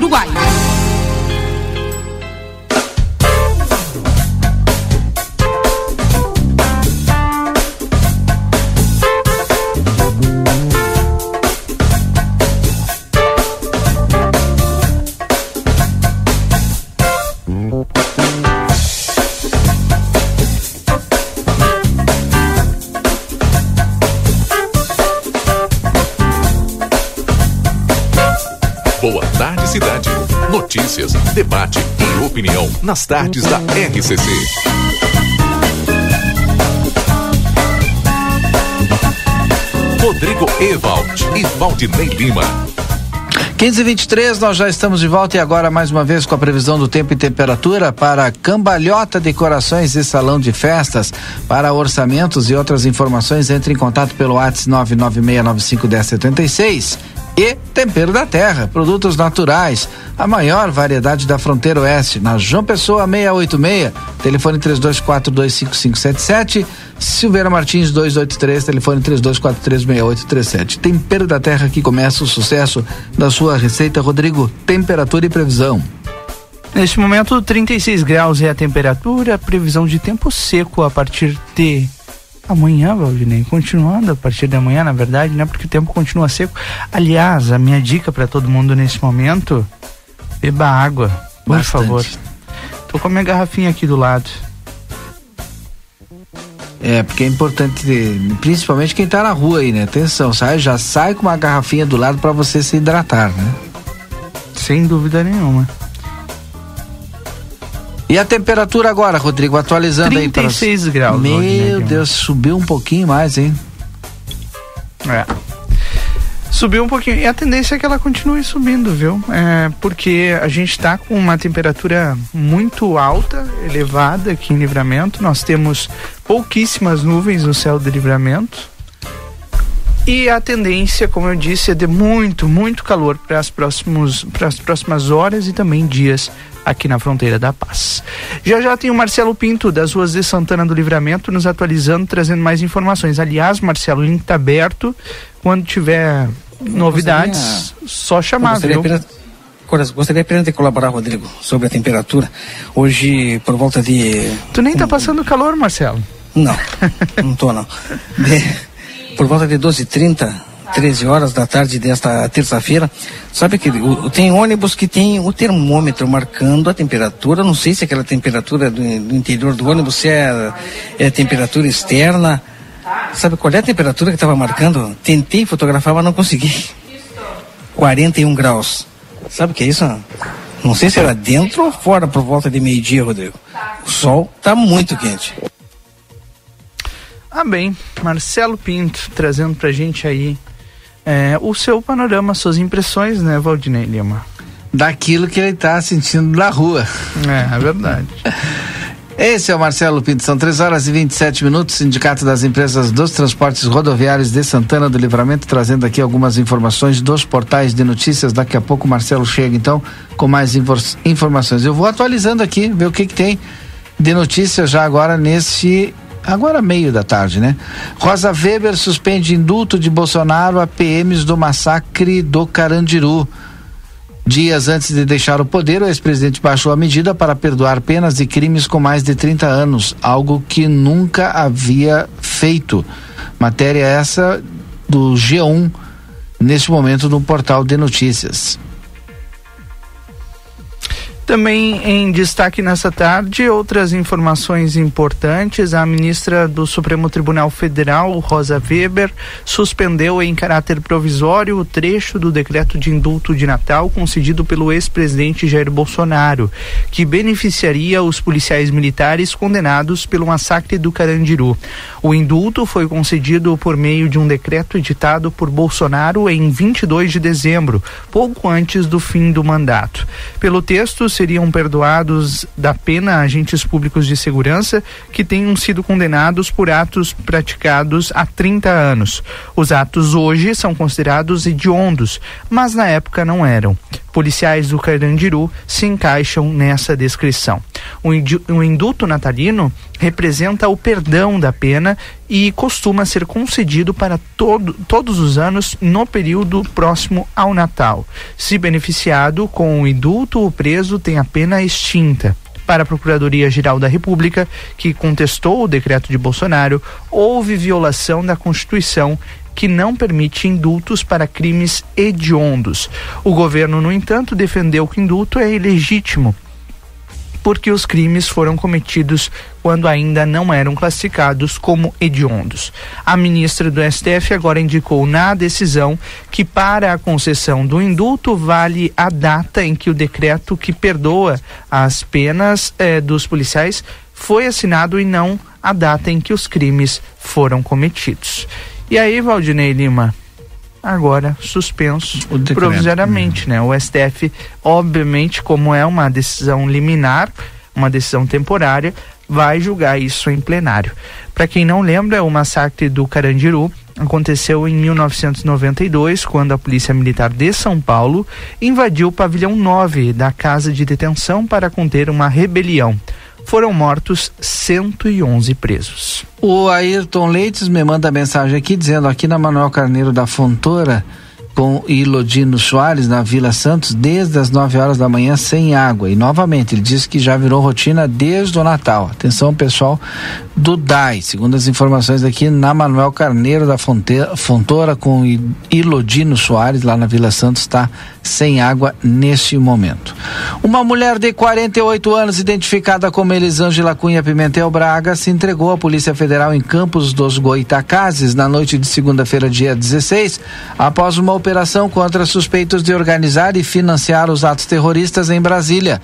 Uruguai. Nas tardes da RCC. Rodrigo Ewald e Valdinei Lima. 15 e 23 nós já estamos de volta e agora mais uma vez com a previsão do tempo e temperatura para Cambalhota Decorações e Salão de Festas. Para orçamentos e outras informações, entre em contato pelo WhatsApp 996951076 e Tempero da Terra, produtos naturais, a maior variedade da fronteira oeste, na João Pessoa 686, telefone 32425577, Silveira Martins 283, telefone 32436837. Tempero da Terra que começa o sucesso da sua receita, Rodrigo, temperatura e previsão. Neste momento, 36 graus é a temperatura, previsão de tempo seco a partir de amanhã, Valdinei, continuando a partir de amanhã, na verdade, né? Porque o tempo continua seco. Aliás, a minha dica para todo mundo nesse momento, beba água, por Bastante. favor. Tô com a minha garrafinha aqui do lado. É, porque é importante, principalmente quem tá na rua aí, né? Atenção, sai, já sai com uma garrafinha do lado para você se hidratar, né? Sem dúvida nenhuma. E a temperatura agora, Rodrigo, atualizando aí para 36 graus, Meu Valdinei. Deus, subiu um pouquinho mais, hein? É. Subiu um pouquinho. E a tendência é que ela continue subindo, viu? É, porque a gente está com uma temperatura muito alta, elevada aqui em livramento. Nós temos pouquíssimas nuvens no céu de livramento. E a tendência, como eu disse, é de muito, muito calor para as próximas horas e também dias aqui na fronteira da paz. Já já tem o Marcelo Pinto das ruas de Santana do Livramento nos atualizando, trazendo mais informações. Aliás, Marcelo, o link está aberto. Quando tiver novidades, só chamar, gostaria viu? apenas, gostaria apenas de colaborar, Rodrigo, sobre a temperatura. Hoje, por volta de. Tu nem tá passando calor, Marcelo. Não, não tô não. *laughs* De- por volta de 12h30, 13 horas da tarde desta terça-feira, sabe que tem ônibus que tem o termômetro marcando a temperatura, não sei se aquela temperatura do, do interior do ônibus, se é, é temperatura externa. Sabe qual é a temperatura que estava marcando? Tentei fotografar, mas não consegui. 41 graus. Sabe o que é isso? Não sei se era dentro ou fora por volta de meio-dia, Rodrigo. O sol está muito quente. Ah, bem, Marcelo Pinto trazendo pra gente aí é, o seu panorama, suas impressões, né, Valdinei Lima? Daquilo que ele tá sentindo na rua. É, é verdade. *laughs* Esse é o Marcelo Pinto, são 3 horas e 27 minutos, Sindicato das Empresas dos Transportes Rodoviários de Santana do Livramento, trazendo aqui algumas informações dos portais de notícias. Daqui a pouco o Marcelo chega então com mais infor- informações. Eu vou atualizando aqui, ver o que, que tem de notícias já agora nesse. Agora meio da tarde, né? Rosa Weber suspende indulto de Bolsonaro a PMs do massacre do Carandiru. Dias antes de deixar o poder, o ex-presidente baixou a medida para perdoar penas de crimes com mais de 30 anos, algo que nunca havia feito. Matéria essa do G1, neste momento no portal de notícias. Também em destaque nessa tarde, outras informações importantes. A ministra do Supremo Tribunal Federal, Rosa Weber, suspendeu em caráter provisório o trecho do decreto de indulto de Natal concedido pelo ex-presidente Jair Bolsonaro, que beneficiaria os policiais militares condenados pelo massacre do Carandiru. O indulto foi concedido por meio de um decreto editado por Bolsonaro em 22 de dezembro, pouco antes do fim do mandato. Pelo texto, seriam perdoados da pena agentes públicos de segurança que tenham sido condenados por atos praticados há 30 anos. Os atos hoje são considerados hediondos, mas na época não eram. Policiais do Carandiru se encaixam nessa descrição. O indulto natalino representa o perdão da pena e costuma ser concedido para todo, todos os anos no período próximo ao Natal. Se beneficiado com o indulto, o preso tem a pena extinta para a Procuradoria-Geral da República, que contestou o decreto de Bolsonaro, houve violação da Constituição que não permite indultos para crimes hediondos. O governo, no entanto, defendeu que indulto é ilegítimo porque os crimes foram cometidos quando ainda não eram classificados como hediondos. A ministra do STF agora indicou na decisão que para a concessão do indulto vale a data em que o decreto que perdoa as penas eh, dos policiais foi assinado e não a data em que os crimes foram cometidos. E aí, Valdinei Lima, agora suspenso provisoriamente, né? O STF, obviamente, como é uma decisão liminar, uma decisão temporária, vai julgar isso em plenário. Para quem não lembra, o massacre do Carandiru aconteceu em 1992, quando a Polícia Militar de São Paulo invadiu o pavilhão 9 da casa de detenção para conter uma rebelião foram mortos 111 presos. O Ayrton Leites me manda mensagem aqui dizendo aqui na Manuel Carneiro da Fontoura com Ilodino Soares na Vila Santos desde as 9 horas da manhã sem água. E novamente, ele disse que já virou rotina desde o Natal. Atenção, pessoal do DAI. Segundo as informações aqui na Manuel Carneiro da Fontoura com Ilodino Soares, lá na Vila Santos, está sem água neste momento. Uma mulher de 48 anos, identificada como Elisângela Cunha Pimentel Braga, se entregou à Polícia Federal em Campos dos Goitacazes na noite de segunda-feira, dia 16, após uma operação contra suspeitos de organizar e financiar os atos terroristas em Brasília.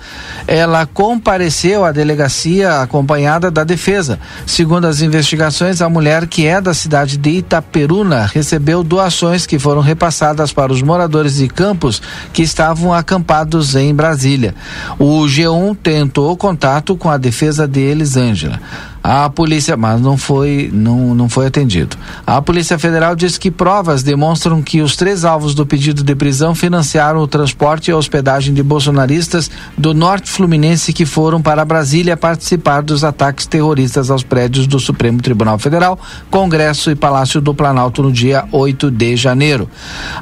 Ela compareceu à delegacia acompanhada da defesa. Segundo as investigações, a mulher, que é da cidade de Itaperuna, recebeu doações que foram repassadas para os moradores de Campos que estavam acampados em Brasília. O G1 tentou contato com a defesa de Elisângela. A polícia, mas não foi, não, não foi atendido. A Polícia Federal diz que provas demonstram que os três alvos do pedido de prisão financiaram o transporte e a hospedagem de bolsonaristas do Norte Fluminense que foram para Brasília participar dos ataques terroristas aos prédios do Supremo Tribunal Federal, Congresso e Palácio do Planalto no dia 8 de janeiro.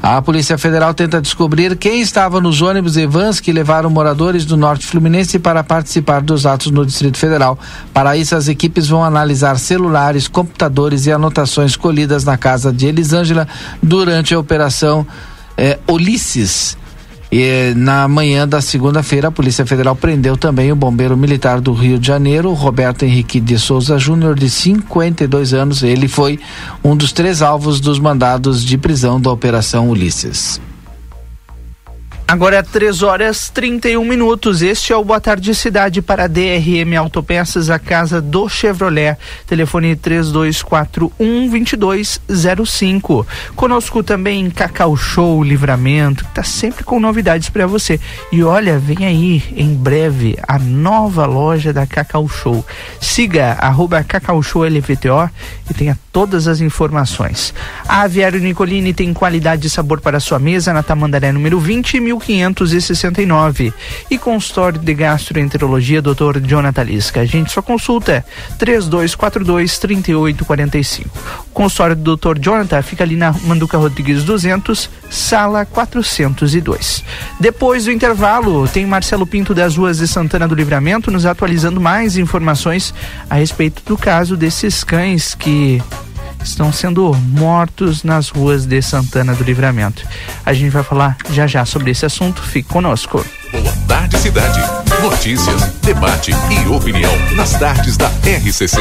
A Polícia Federal tenta descobrir quem estava nos ônibus e vans que levaram moradores do Norte Fluminense para participar dos atos no Distrito Federal. Para isso, as equipes equipes vão analisar celulares, computadores e anotações colhidas na casa de Elisângela durante a operação eh, Ulisses. E, na manhã da segunda-feira, a Polícia Federal prendeu também o bombeiro militar do Rio de Janeiro, Roberto Henrique de Souza Júnior, de 52 anos. Ele foi um dos três alvos dos mandados de prisão da Operação Ulisses. Agora é 3 horas 31 minutos. Este é o Boa Tarde Cidade para a DRM Autopeças, a casa do Chevrolet. Telefone 3241-2205. Conosco também Cacau Show Livramento, que está sempre com novidades para você. E olha, vem aí em breve a nova loja da Cacau Show. Siga arroba Cacau Show LVTO e tenha todas as informações. A Aviário Nicolini tem qualidade e sabor para sua mesa na Tamandaré número 20 mil 1569. E consultório de gastroenterologia, Dr. Jonathan Lisca. A gente só consulta 3242 3845. O consultório do Dr. Jonathan fica ali na Manduca Rodrigues 200, sala 402. Depois do intervalo, tem Marcelo Pinto das Ruas de Santana do Livramento nos atualizando mais informações a respeito do caso desses cães que estão sendo mortos nas ruas de Santana do Livramento. A gente vai falar já já sobre esse assunto. Fique conosco. Boa Tarde Cidade. Notícias, debate e opinião nas tardes da RCC.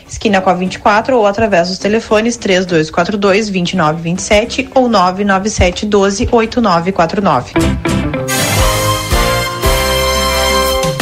esquina com a 24 ou através dos telefones 3242 2927 ou 997 12 8949.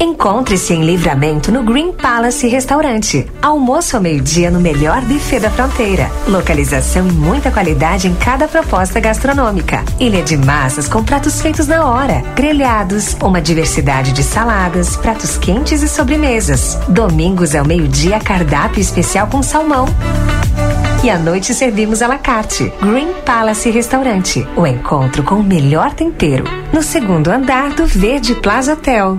Encontre-se em Livramento no Green Palace Restaurante. Almoço ao meio-dia no melhor buffet da fronteira. Localização e muita qualidade em cada proposta gastronômica. Ilha de massas com pratos feitos na hora, grelhados, uma diversidade de saladas, pratos quentes e sobremesas. Domingos ao meio-dia cardápio especial com salmão. E à noite servimos à la carte. Green Palace Restaurante. O encontro com o melhor tempero. No segundo andar do Verde Plaza Hotel.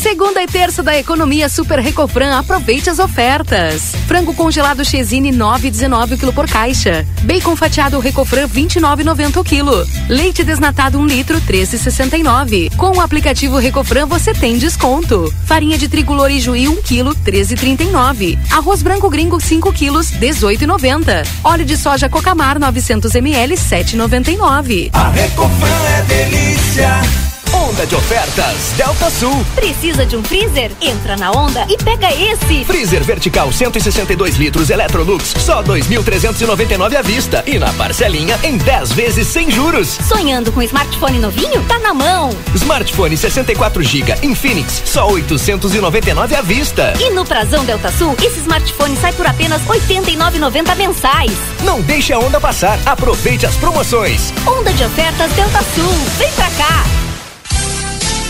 Segunda e terça da economia Super Recofran, aproveite as ofertas. Frango congelado Chesine 9,19 kg por caixa. Bacon fatiado Recofran 29,90 o quilo. Leite desnatado 1 litro 13,69. Com o aplicativo Recofran você tem desconto. Farinha de trigo Lorijuí 1 kg 13,39. Arroz branco gringo 5 quilos 18,90. Óleo de soja Cocamar 900 ml 7,99. A Recofran é delícia. Onda de ofertas Delta Sul. Precisa de um freezer? Entra na onda e pega esse. Freezer vertical 162 litros Electrolux, só 2.399 à vista. E na parcelinha em 10 vezes sem juros. Sonhando com smartphone novinho? Tá na mão. Smartphone 64 GB Infinix, só 899 à vista. E no Prazão Delta Sul, esse smartphone sai por apenas 89,90 mensais. Não deixe a onda passar. Aproveite as promoções. Onda de ofertas Delta Sul. Vem pra cá.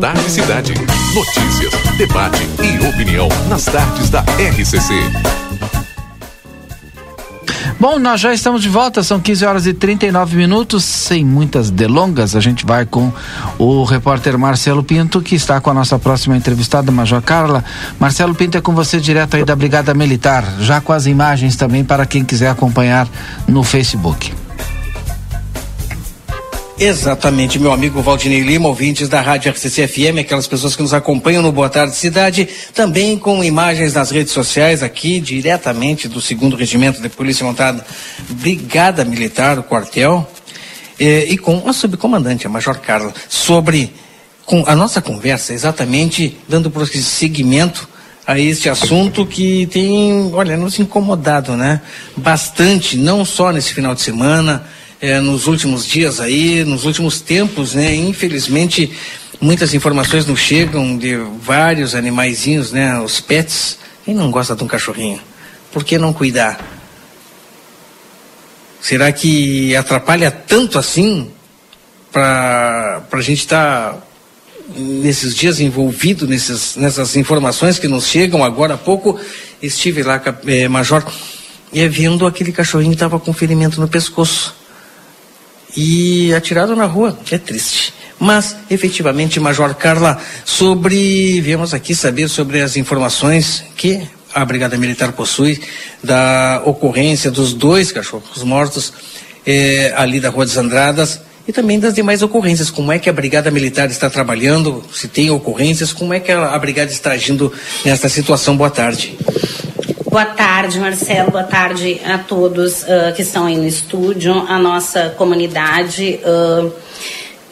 Tarde Cidade. Notícias, debate e opinião nas tardes da RCC. Bom, nós já estamos de volta, são 15 horas e 39 minutos, sem muitas delongas. A gente vai com o repórter Marcelo Pinto, que está com a nossa próxima entrevistada, Major Carla. Marcelo Pinto é com você direto aí da Brigada Militar, já com as imagens também para quem quiser acompanhar no Facebook. Exatamente, meu amigo Valdinei Lima, ouvintes da Rádio RCC FM, aquelas pessoas que nos acompanham no Boa Tarde Cidade, também com imagens nas redes sociais aqui, diretamente do segundo Regimento de Polícia Montada, Brigada Militar, o quartel, eh, e com a subcomandante, a Major Carla, sobre com a nossa conversa, exatamente dando prosseguimento a este assunto que tem, olha, nos incomodado, né? Bastante, não só nesse final de semana, eh, nos últimos dias aí, nos últimos tempos, né? Infelizmente, muitas informações nos chegam de vários animaizinhos, né? Os pets. Quem não gosta de um cachorrinho? Por que não cuidar? Será que atrapalha tanto assim para a gente estar tá nesses dias envolvido nesses, nessas informações que nos chegam agora há pouco? Estive lá, eh, Major, e vendo aquele cachorrinho que estava com ferimento no pescoço e atirado na rua. É triste. Mas, efetivamente, Major Carla, sobre. Viemos aqui saber sobre as informações que a Brigada Militar possui da ocorrência dos dois cachorros mortos eh, ali da Rua das Andradas e também das demais ocorrências. Como é que a Brigada Militar está trabalhando? Se tem ocorrências, como é que a, a Brigada está agindo nesta situação? Boa tarde. Boa tarde, Marcelo. Boa tarde a todos uh, que estão aí no estúdio, a nossa comunidade. Uh,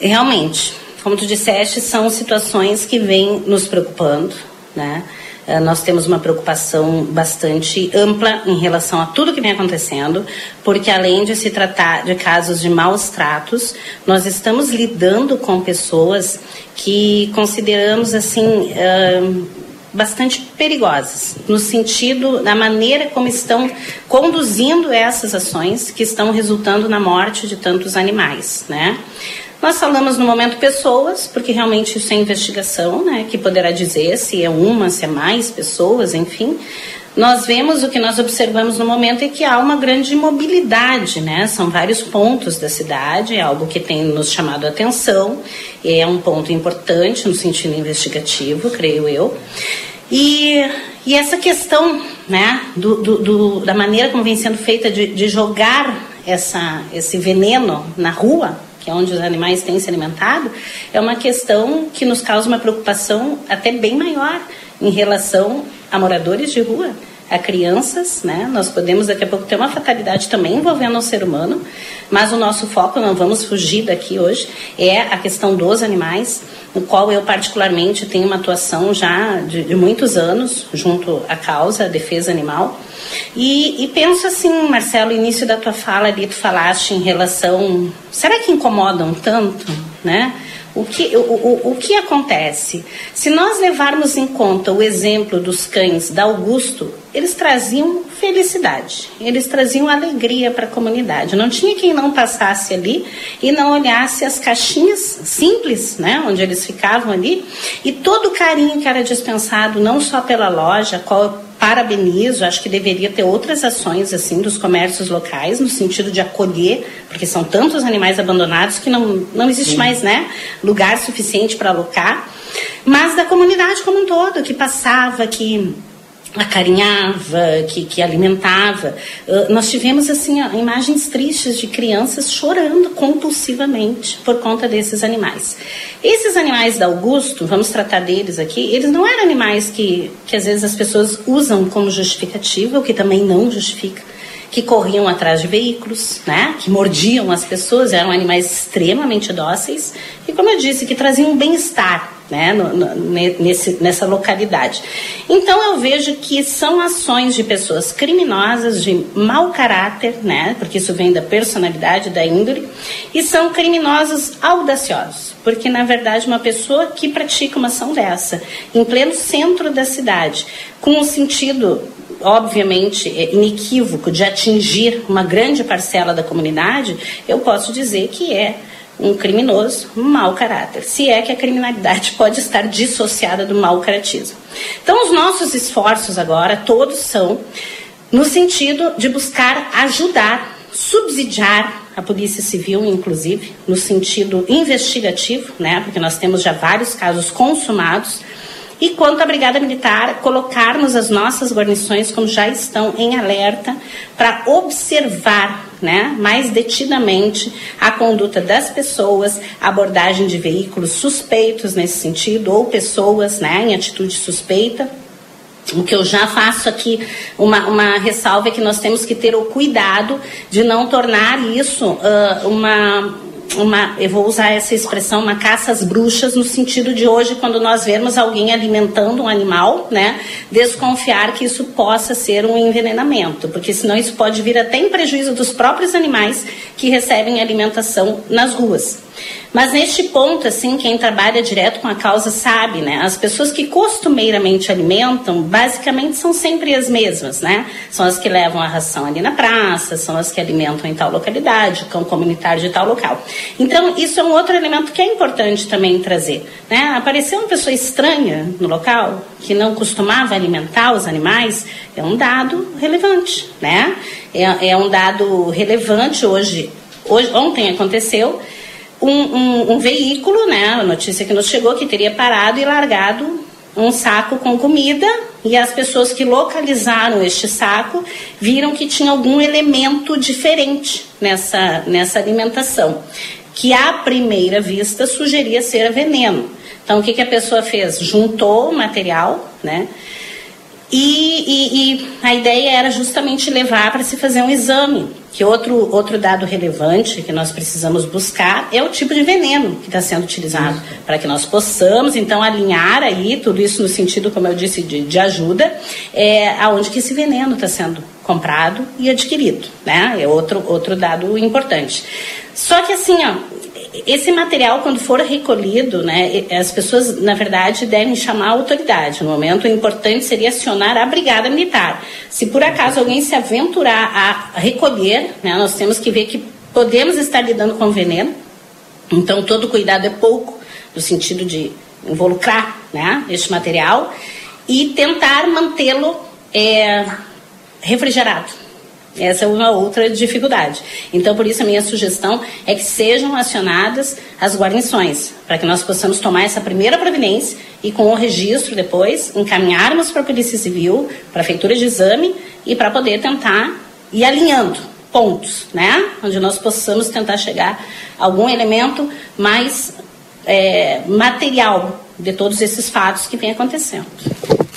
realmente, como tu disseste, são situações que vêm nos preocupando, né? Uh, nós temos uma preocupação bastante ampla em relação a tudo que vem acontecendo, porque além de se tratar de casos de maus tratos, nós estamos lidando com pessoas que consideramos assim bastante perigosas, no sentido da maneira como estão conduzindo essas ações que estão resultando na morte de tantos animais, né? Nós falamos no momento pessoas, porque realmente isso é investigação, né, que poderá dizer se é uma, se é mais pessoas, enfim. Nós vemos o que nós observamos no momento é que há uma grande mobilidade, né? São vários pontos da cidade, é algo que tem nos chamado a atenção, é um ponto importante no sentido investigativo, creio eu. E, e essa questão né, do, do, do, da maneira como vem sendo feita de, de jogar essa, esse veneno na rua, que é onde os animais têm se alimentado, é uma questão que nos causa uma preocupação até bem maior em relação a moradores de rua a crianças, né? Nós podemos daqui a pouco ter uma fatalidade também envolvendo o ser humano, mas o nosso foco, não vamos fugir daqui hoje, é a questão dos animais, no qual eu particularmente tenho uma atuação já de, de muitos anos junto à causa, a defesa animal. E, e, penso assim, Marcelo, início da tua fala ali, tu falaste em relação. Será que incomodam tanto, né? O que, o, o, o que acontece? Se nós levarmos em conta o exemplo dos cães da Augusto, eles traziam felicidade, eles traziam alegria para a comunidade. Não tinha quem não passasse ali e não olhasse as caixinhas simples, né, onde eles ficavam ali, e todo o carinho que era dispensado, não só pela loja, qual parabenizo, acho que deveria ter outras ações assim dos comércios locais no sentido de acolher, porque são tantos animais abandonados que não, não existe Sim. mais, né, lugar suficiente para alocar, mas da comunidade como um todo, que passava, que acarinhava, que, que alimentava. Uh, nós tivemos assim imagens tristes de crianças chorando compulsivamente por conta desses animais. Esses animais da Augusto, vamos tratar deles aqui, eles não eram animais que, que às vezes as pessoas usam como justificativa, o que também não justifica que corriam atrás de veículos, né? que mordiam as pessoas, eram animais extremamente dóceis e, como eu disse, que traziam bem-estar né? No, no, nesse, nessa localidade. Então eu vejo que são ações de pessoas criminosas, de mau caráter, né? porque isso vem da personalidade, da índole, e são criminosos audaciosos. Porque, na verdade, uma pessoa que pratica uma ação dessa, em pleno centro da cidade, com o sentido obviamente, é inequívoco de atingir uma grande parcela da comunidade, eu posso dizer que é um criminoso mau caráter, se é que a criminalidade *laughs* pode estar dissociada do mau caratismo. Então, os nossos esforços agora, todos são no sentido de buscar ajudar, subsidiar a Polícia Civil, inclusive, no sentido investigativo, né, porque nós temos já vários casos consumados e quanto à Brigada Militar, colocarmos as nossas guarnições como já estão em alerta para observar né, mais detidamente a conduta das pessoas, abordagem de veículos suspeitos nesse sentido, ou pessoas né, em atitude suspeita. O que eu já faço aqui, uma, uma ressalva é que nós temos que ter o cuidado de não tornar isso uh, uma uma, eu vou usar essa expressão, uma caça às bruxas, no sentido de hoje, quando nós vermos alguém alimentando um animal, né, desconfiar que isso possa ser um envenenamento, porque senão isso pode vir até em prejuízo dos próprios animais que recebem alimentação nas ruas. Mas neste ponto, assim, quem trabalha direto com a causa sabe, né? As pessoas que costumeiramente alimentam, basicamente são sempre as mesmas, né? São as que levam a ração ali na praça, são as que alimentam em tal localidade, o cão comunitário de tal local. Então, isso é um outro elemento que é importante também trazer, né? Apareceu uma pessoa estranha no local, que não costumava alimentar os animais, é um dado relevante, né? É, é um dado relevante hoje. hoje ontem aconteceu um, um, um veículo, né, a notícia que nos chegou, que teria parado e largado um saco com comida e as pessoas que localizaram este saco viram que tinha algum elemento diferente nessa, nessa alimentação, que à primeira vista sugeria ser veneno. Então, o que, que a pessoa fez? Juntou o material, né? E, e, e a ideia era justamente levar para se fazer um exame que outro, outro dado relevante que nós precisamos buscar é o tipo de veneno que está sendo utilizado, para que nós possamos, então, alinhar aí tudo isso no sentido, como eu disse, de, de ajuda, é, aonde que esse veneno está sendo comprado e adquirido, né? É outro, outro dado importante. Só que assim, ó, esse material, quando for recolhido, né, as pessoas, na verdade, devem chamar a autoridade. No momento, o importante seria acionar a Brigada Militar. Se por acaso alguém se aventurar a recolher, né, nós temos que ver que podemos estar lidando com veneno, então todo cuidado é pouco, no sentido de involucrar né, este material, e tentar mantê-lo é refrigerado. Essa é uma outra dificuldade. Então, por isso, a minha sugestão é que sejam acionadas as guarnições, para que nós possamos tomar essa primeira providência e, com o registro depois, encaminharmos para a Polícia Civil, para a feitura de exame e para poder tentar ir alinhando pontos, né? Onde nós possamos tentar chegar a algum elemento mais é, material de todos esses fatos que vem acontecendo.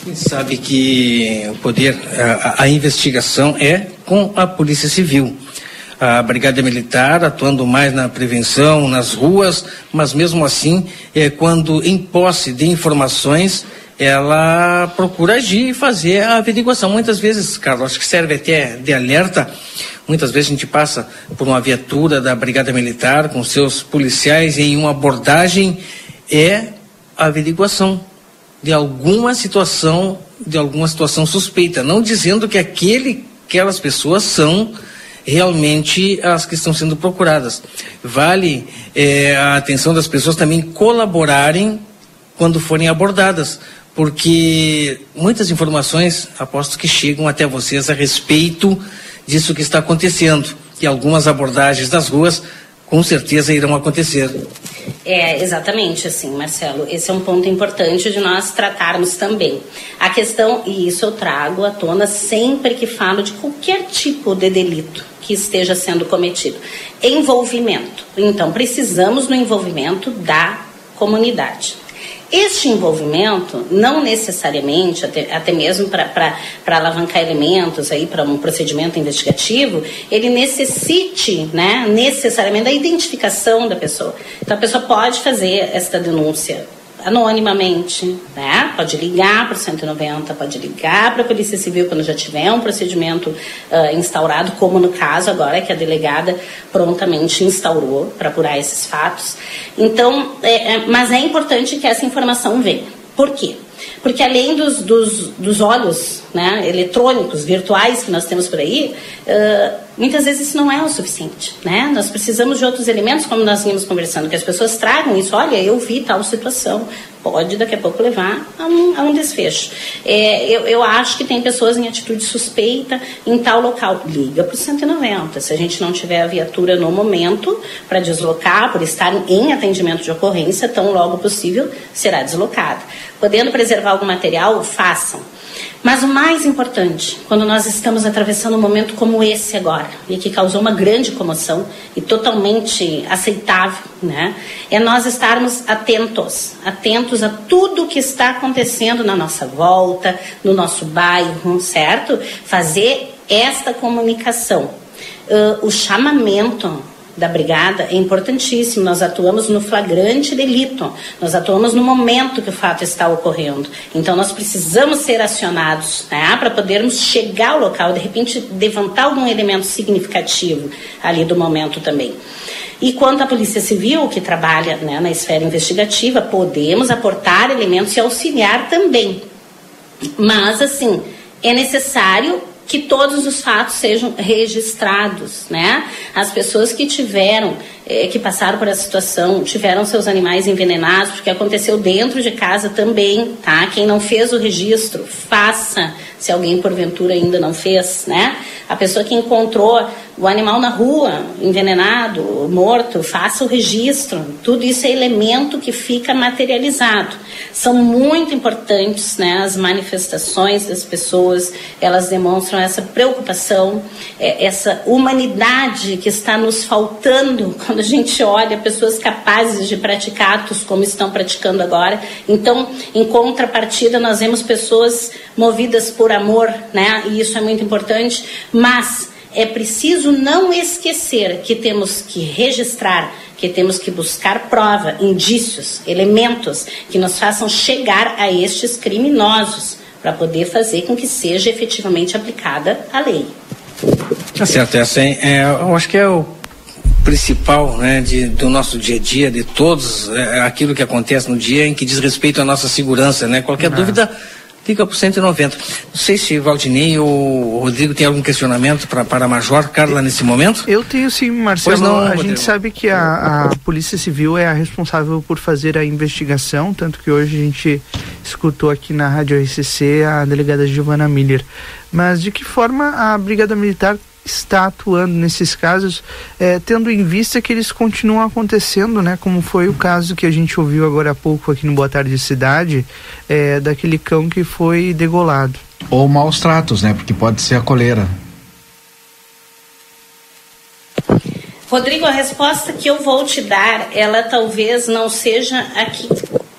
Quem sabe que o poder, a, a investigação é com a Polícia Civil. A Brigada Militar atuando mais na prevenção, nas ruas, mas mesmo assim, é, quando em posse de informações, ela procura agir e fazer a averiguação. Muitas vezes, Carlos, acho que serve até de alerta. Muitas vezes a gente passa por uma viatura da Brigada Militar com seus policiais em uma abordagem é a averiguação de alguma situação, de alguma situação suspeita, não dizendo que aquele, aquelas pessoas são realmente as que estão sendo procuradas. Vale é, a atenção das pessoas também colaborarem quando forem abordadas, porque muitas informações aposto que chegam até vocês a respeito disso que está acontecendo e algumas abordagens das ruas com certeza irão acontecer. É, exatamente assim, Marcelo. Esse é um ponto importante de nós tratarmos também. A questão, e isso eu trago à tona sempre que falo de qualquer tipo de delito que esteja sendo cometido. Envolvimento. Então, precisamos no envolvimento da comunidade. Este envolvimento, não necessariamente, até, até mesmo para alavancar elementos aí para um procedimento investigativo, ele necessite, né, necessariamente da identificação da pessoa. Então a pessoa pode fazer esta denúncia anonimamente, né? Pode ligar para o 190, pode ligar para a Polícia Civil quando já tiver um procedimento uh, instaurado, como no caso agora que a delegada prontamente instaurou para apurar esses fatos. Então, é, é, mas é importante que essa informação venha. Por quê? Porque além dos, dos, dos olhos né, eletrônicos, virtuais que nós temos por aí, uh, muitas vezes isso não é o suficiente. Né? Nós precisamos de outros elementos, como nós vimos conversando, que as pessoas tragam isso. Olha, eu vi tal situação. Pode daqui a pouco levar a um, a um desfecho. É, eu, eu acho que tem pessoas em atitude suspeita em tal local. Liga para o 190. Se a gente não tiver a viatura no momento para deslocar, por estar em atendimento de ocorrência, tão logo possível será deslocada. Podendo preservar algum material, façam. Mas o mais importante, quando nós estamos atravessando um momento como esse agora, e que causou uma grande comoção e totalmente aceitável, né, é nós estarmos atentos, atentos a tudo que está acontecendo na nossa volta, no nosso bairro, certo? Fazer esta comunicação. Uh, o chamamento da brigada é importantíssimo. Nós atuamos no flagrante delito, nós atuamos no momento que o fato está ocorrendo. Então nós precisamos ser acionados né, para podermos chegar ao local, de repente levantar algum elemento significativo ali do momento também. E quanto à Polícia Civil, que trabalha né, na esfera investigativa, podemos aportar elementos e auxiliar também. Mas, assim, é necessário que todos os fatos sejam registrados, né? As pessoas que tiveram, eh, que passaram por essa situação, tiveram seus animais envenenados, porque aconteceu dentro de casa também, tá? Quem não fez o registro, faça, se alguém porventura ainda não fez, né? A pessoa que encontrou o animal na rua, envenenado, morto, faça o registro. Tudo isso é elemento que fica materializado. São muito importantes né, as manifestações das pessoas, elas demonstram essa preocupação, é, essa humanidade que está nos faltando *laughs* quando a gente olha pessoas capazes de praticar atos como estão praticando agora. Então, em contrapartida, nós vemos pessoas movidas por amor, né? E isso é muito importante, mas é preciso não esquecer que temos que registrar, que temos que buscar prova, indícios, elementos que nos façam chegar a estes criminosos para poder fazer com que seja efetivamente aplicada a lei. Tá certo, essa é, é, eu acho que é o principal né, de, do nosso dia a dia, de todos, é, aquilo que acontece no dia em que diz respeito à nossa segurança. Né? Qualquer dúvida para o 190. Não sei se Valdinei ou Rodrigo tem algum questionamento pra, para a Major Carla nesse momento. Eu tenho sim, Marcelo. Pois não, a Rodrigo. gente sabe que a, a Polícia Civil é a responsável por fazer a investigação, tanto que hoje a gente escutou aqui na Rádio RCC a delegada Giovana Miller. Mas de que forma a Brigada Militar está atuando nesses casos, eh, tendo em vista que eles continuam acontecendo, né? Como foi o caso que a gente ouviu agora há pouco aqui no Boa Tarde Cidade, eh, daquele cão que foi degolado. Ou maus tratos, né? Porque pode ser a coleira. Rodrigo, a resposta que eu vou te dar, ela talvez não seja a que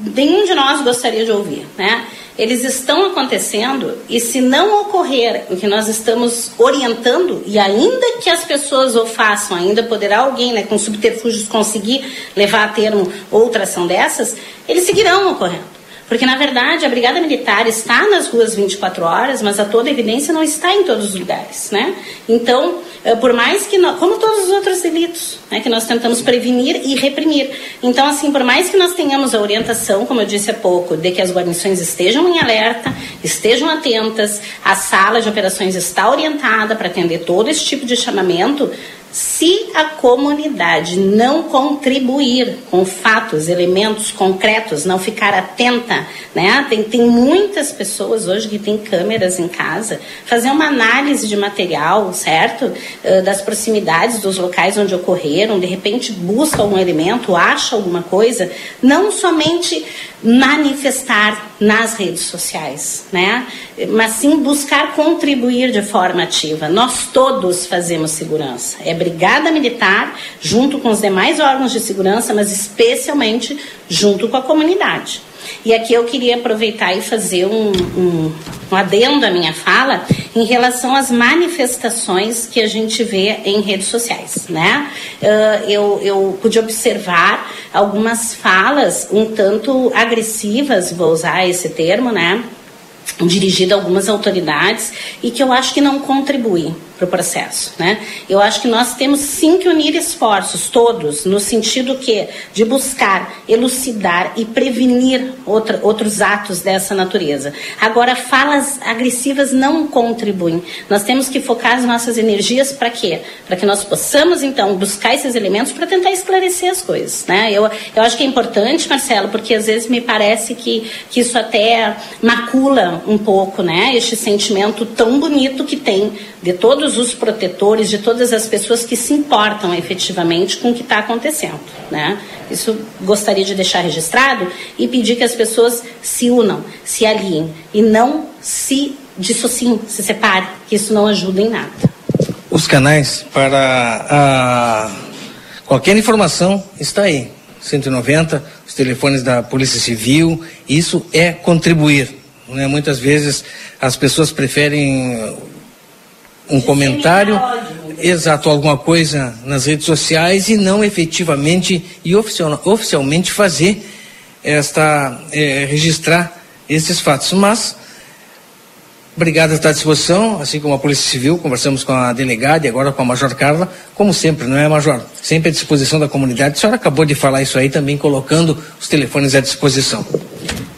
nenhum de nós gostaria de ouvir, né? Eles estão acontecendo e se não ocorrer o que nós estamos orientando, e ainda que as pessoas o façam, ainda poderá alguém né, com subterfúgios conseguir levar a termo outra ação dessas, eles seguirão ocorrendo. Porque, na verdade, a Brigada Militar está nas ruas 24 horas, mas a toda evidência não está em todos os lugares, né? Então, eh, por mais que, nós, como todos os outros delitos, né, que nós tentamos prevenir e reprimir. Então, assim, por mais que nós tenhamos a orientação, como eu disse há pouco, de que as guarnições estejam em alerta, estejam atentas, a sala de operações está orientada para atender todo esse tipo de chamamento, se a comunidade não contribuir com fatos, elementos concretos, não ficar atenta, né? Tem, tem muitas pessoas hoje que têm câmeras em casa, fazer uma análise de material, certo? Uh, das proximidades dos locais onde ocorreram, de repente busca algum elemento, acha alguma coisa, não somente manifestar nas redes sociais, né? Mas sim buscar contribuir de forma ativa. Nós todos fazemos segurança. É Brigada Militar, junto com os demais órgãos de segurança, mas especialmente junto com a comunidade. E aqui eu queria aproveitar e fazer um, um, um adendo à minha fala em relação às manifestações que a gente vê em redes sociais, né? Uh, eu, eu pude observar algumas falas um tanto agressivas, vou usar esse termo, né? Dirigida a algumas autoridades e que eu acho que não contribuem para o processo, né? Eu acho que nós temos sim que unir esforços todos no sentido que de buscar elucidar e prevenir outra, outros atos dessa natureza. Agora, falas agressivas não contribuem. Nós temos que focar as nossas energias para quê? Para que nós possamos então buscar esses elementos para tentar esclarecer as coisas, né? Eu, eu acho que é importante, Marcelo, porque às vezes me parece que, que isso até macula um pouco, né? Este sentimento tão bonito que tem de todos os protetores, de todas as pessoas que se importam efetivamente com o que está acontecendo. Né? Isso gostaria de deixar registrado e pedir que as pessoas se unam, se aliem e não se dissociem, se separem, que isso não ajuda em nada. Os canais para a... qualquer informação está aí. 190, os telefones da Polícia Civil, isso é contribuir. Né? Muitas vezes as pessoas preferem um comentário, exato, alguma coisa nas redes sociais e não efetivamente e oficial, oficialmente fazer esta, é, registrar esses fatos. Mas, obrigado está à disposição, assim como a Polícia Civil, conversamos com a delegada e agora com a Major Carla, como sempre, não é, Major? Sempre à disposição da comunidade. A senhora acabou de falar isso aí também, colocando os telefones à disposição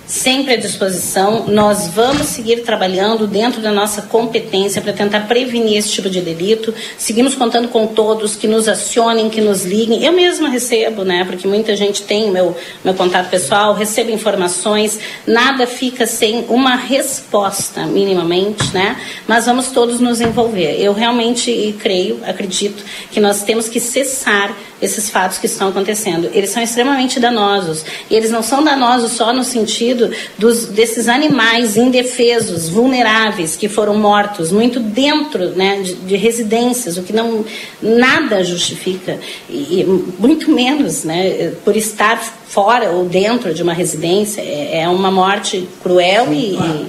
sempre à disposição. Nós vamos seguir trabalhando dentro da nossa competência para tentar prevenir esse tipo de delito. Seguimos contando com todos que nos acionem, que nos liguem. Eu mesma recebo, né? Porque muita gente tem meu meu contato pessoal, recebo informações. Nada fica sem uma resposta, minimamente, né? Mas vamos todos nos envolver. Eu realmente creio, acredito que nós temos que cessar esses fatos que estão acontecendo. Eles são extremamente danosos. E eles não são danosos só no sentido dos, desses animais indefesos, vulneráveis, que foram mortos, muito dentro né, de, de residências, o que não nada justifica. E, e, muito menos né, por estar fora ou dentro de uma residência. É, é uma morte cruel Sim, e, claro.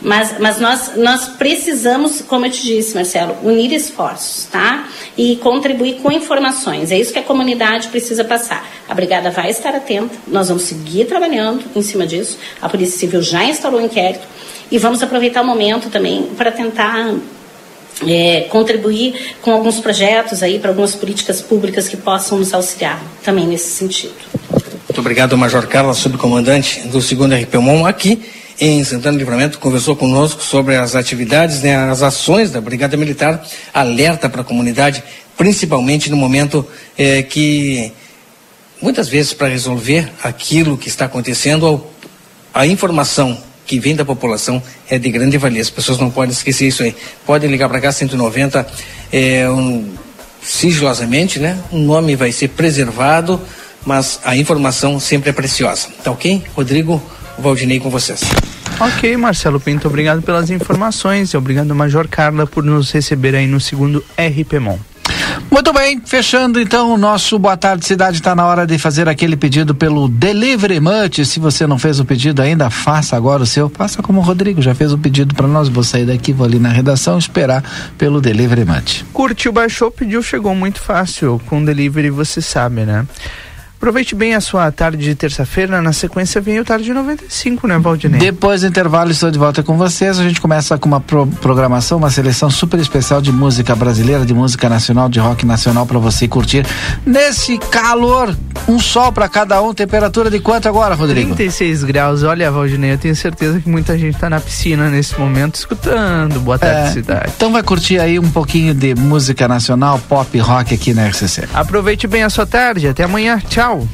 Mas, mas nós, nós precisamos, como eu te disse, Marcelo, unir esforços, tá? E contribuir com informações. É isso que a comunidade precisa passar. A brigada vai estar atenta, nós vamos seguir trabalhando em cima disso. A Polícia Civil já instalou o um inquérito e vamos aproveitar o momento também para tentar é, contribuir com alguns projetos aí para algumas políticas públicas que possam nos auxiliar também nesse sentido. Muito obrigado, Major Carla, subcomandante do 2 RPMON, aqui em Santana do Livramento, conversou conosco sobre as atividades, né, as ações da Brigada Militar, alerta para a comunidade, principalmente no momento eh, que, muitas vezes, para resolver aquilo que está acontecendo, a informação que vem da população é de grande valia. As pessoas não podem esquecer isso aí. Podem ligar para cá, 190, é, um, sigilosamente, né? O nome vai ser preservado, mas a informação sempre é preciosa. Tá ok? Rodrigo, Valdinei com vocês. Ok, Marcelo Pinto, obrigado pelas informações e obrigado, Major Carla, por nos receber aí no segundo RPMON. Muito bem, fechando então o nosso Boa Tarde Cidade, está na hora de fazer aquele pedido pelo Delivery Much. Se você não fez o pedido ainda, faça agora o seu. Faça como o Rodrigo já fez o pedido para nós. Vou sair daqui, vou ali na redação esperar pelo Delivery Much. Curtiu, baixou, pediu, chegou muito fácil. Com delivery você sabe, né? Aproveite bem a sua tarde de terça-feira. Na sequência vem o Tarde 95, né, Valdinei? Depois do intervalo, estou de volta com vocês. A gente começa com uma pro programação, uma seleção super especial de música brasileira, de música nacional, de rock nacional para você curtir. Nesse calor, um sol para cada um. Temperatura de quanto agora, Rodrigo? 36 graus. Olha, Valdinei, eu tenho certeza que muita gente está na piscina nesse momento escutando. Boa tarde, É, cidade. Então vai curtir aí um pouquinho de música nacional, pop, rock aqui na RCC. Aproveite bem a sua tarde. Até amanhã. Tchau.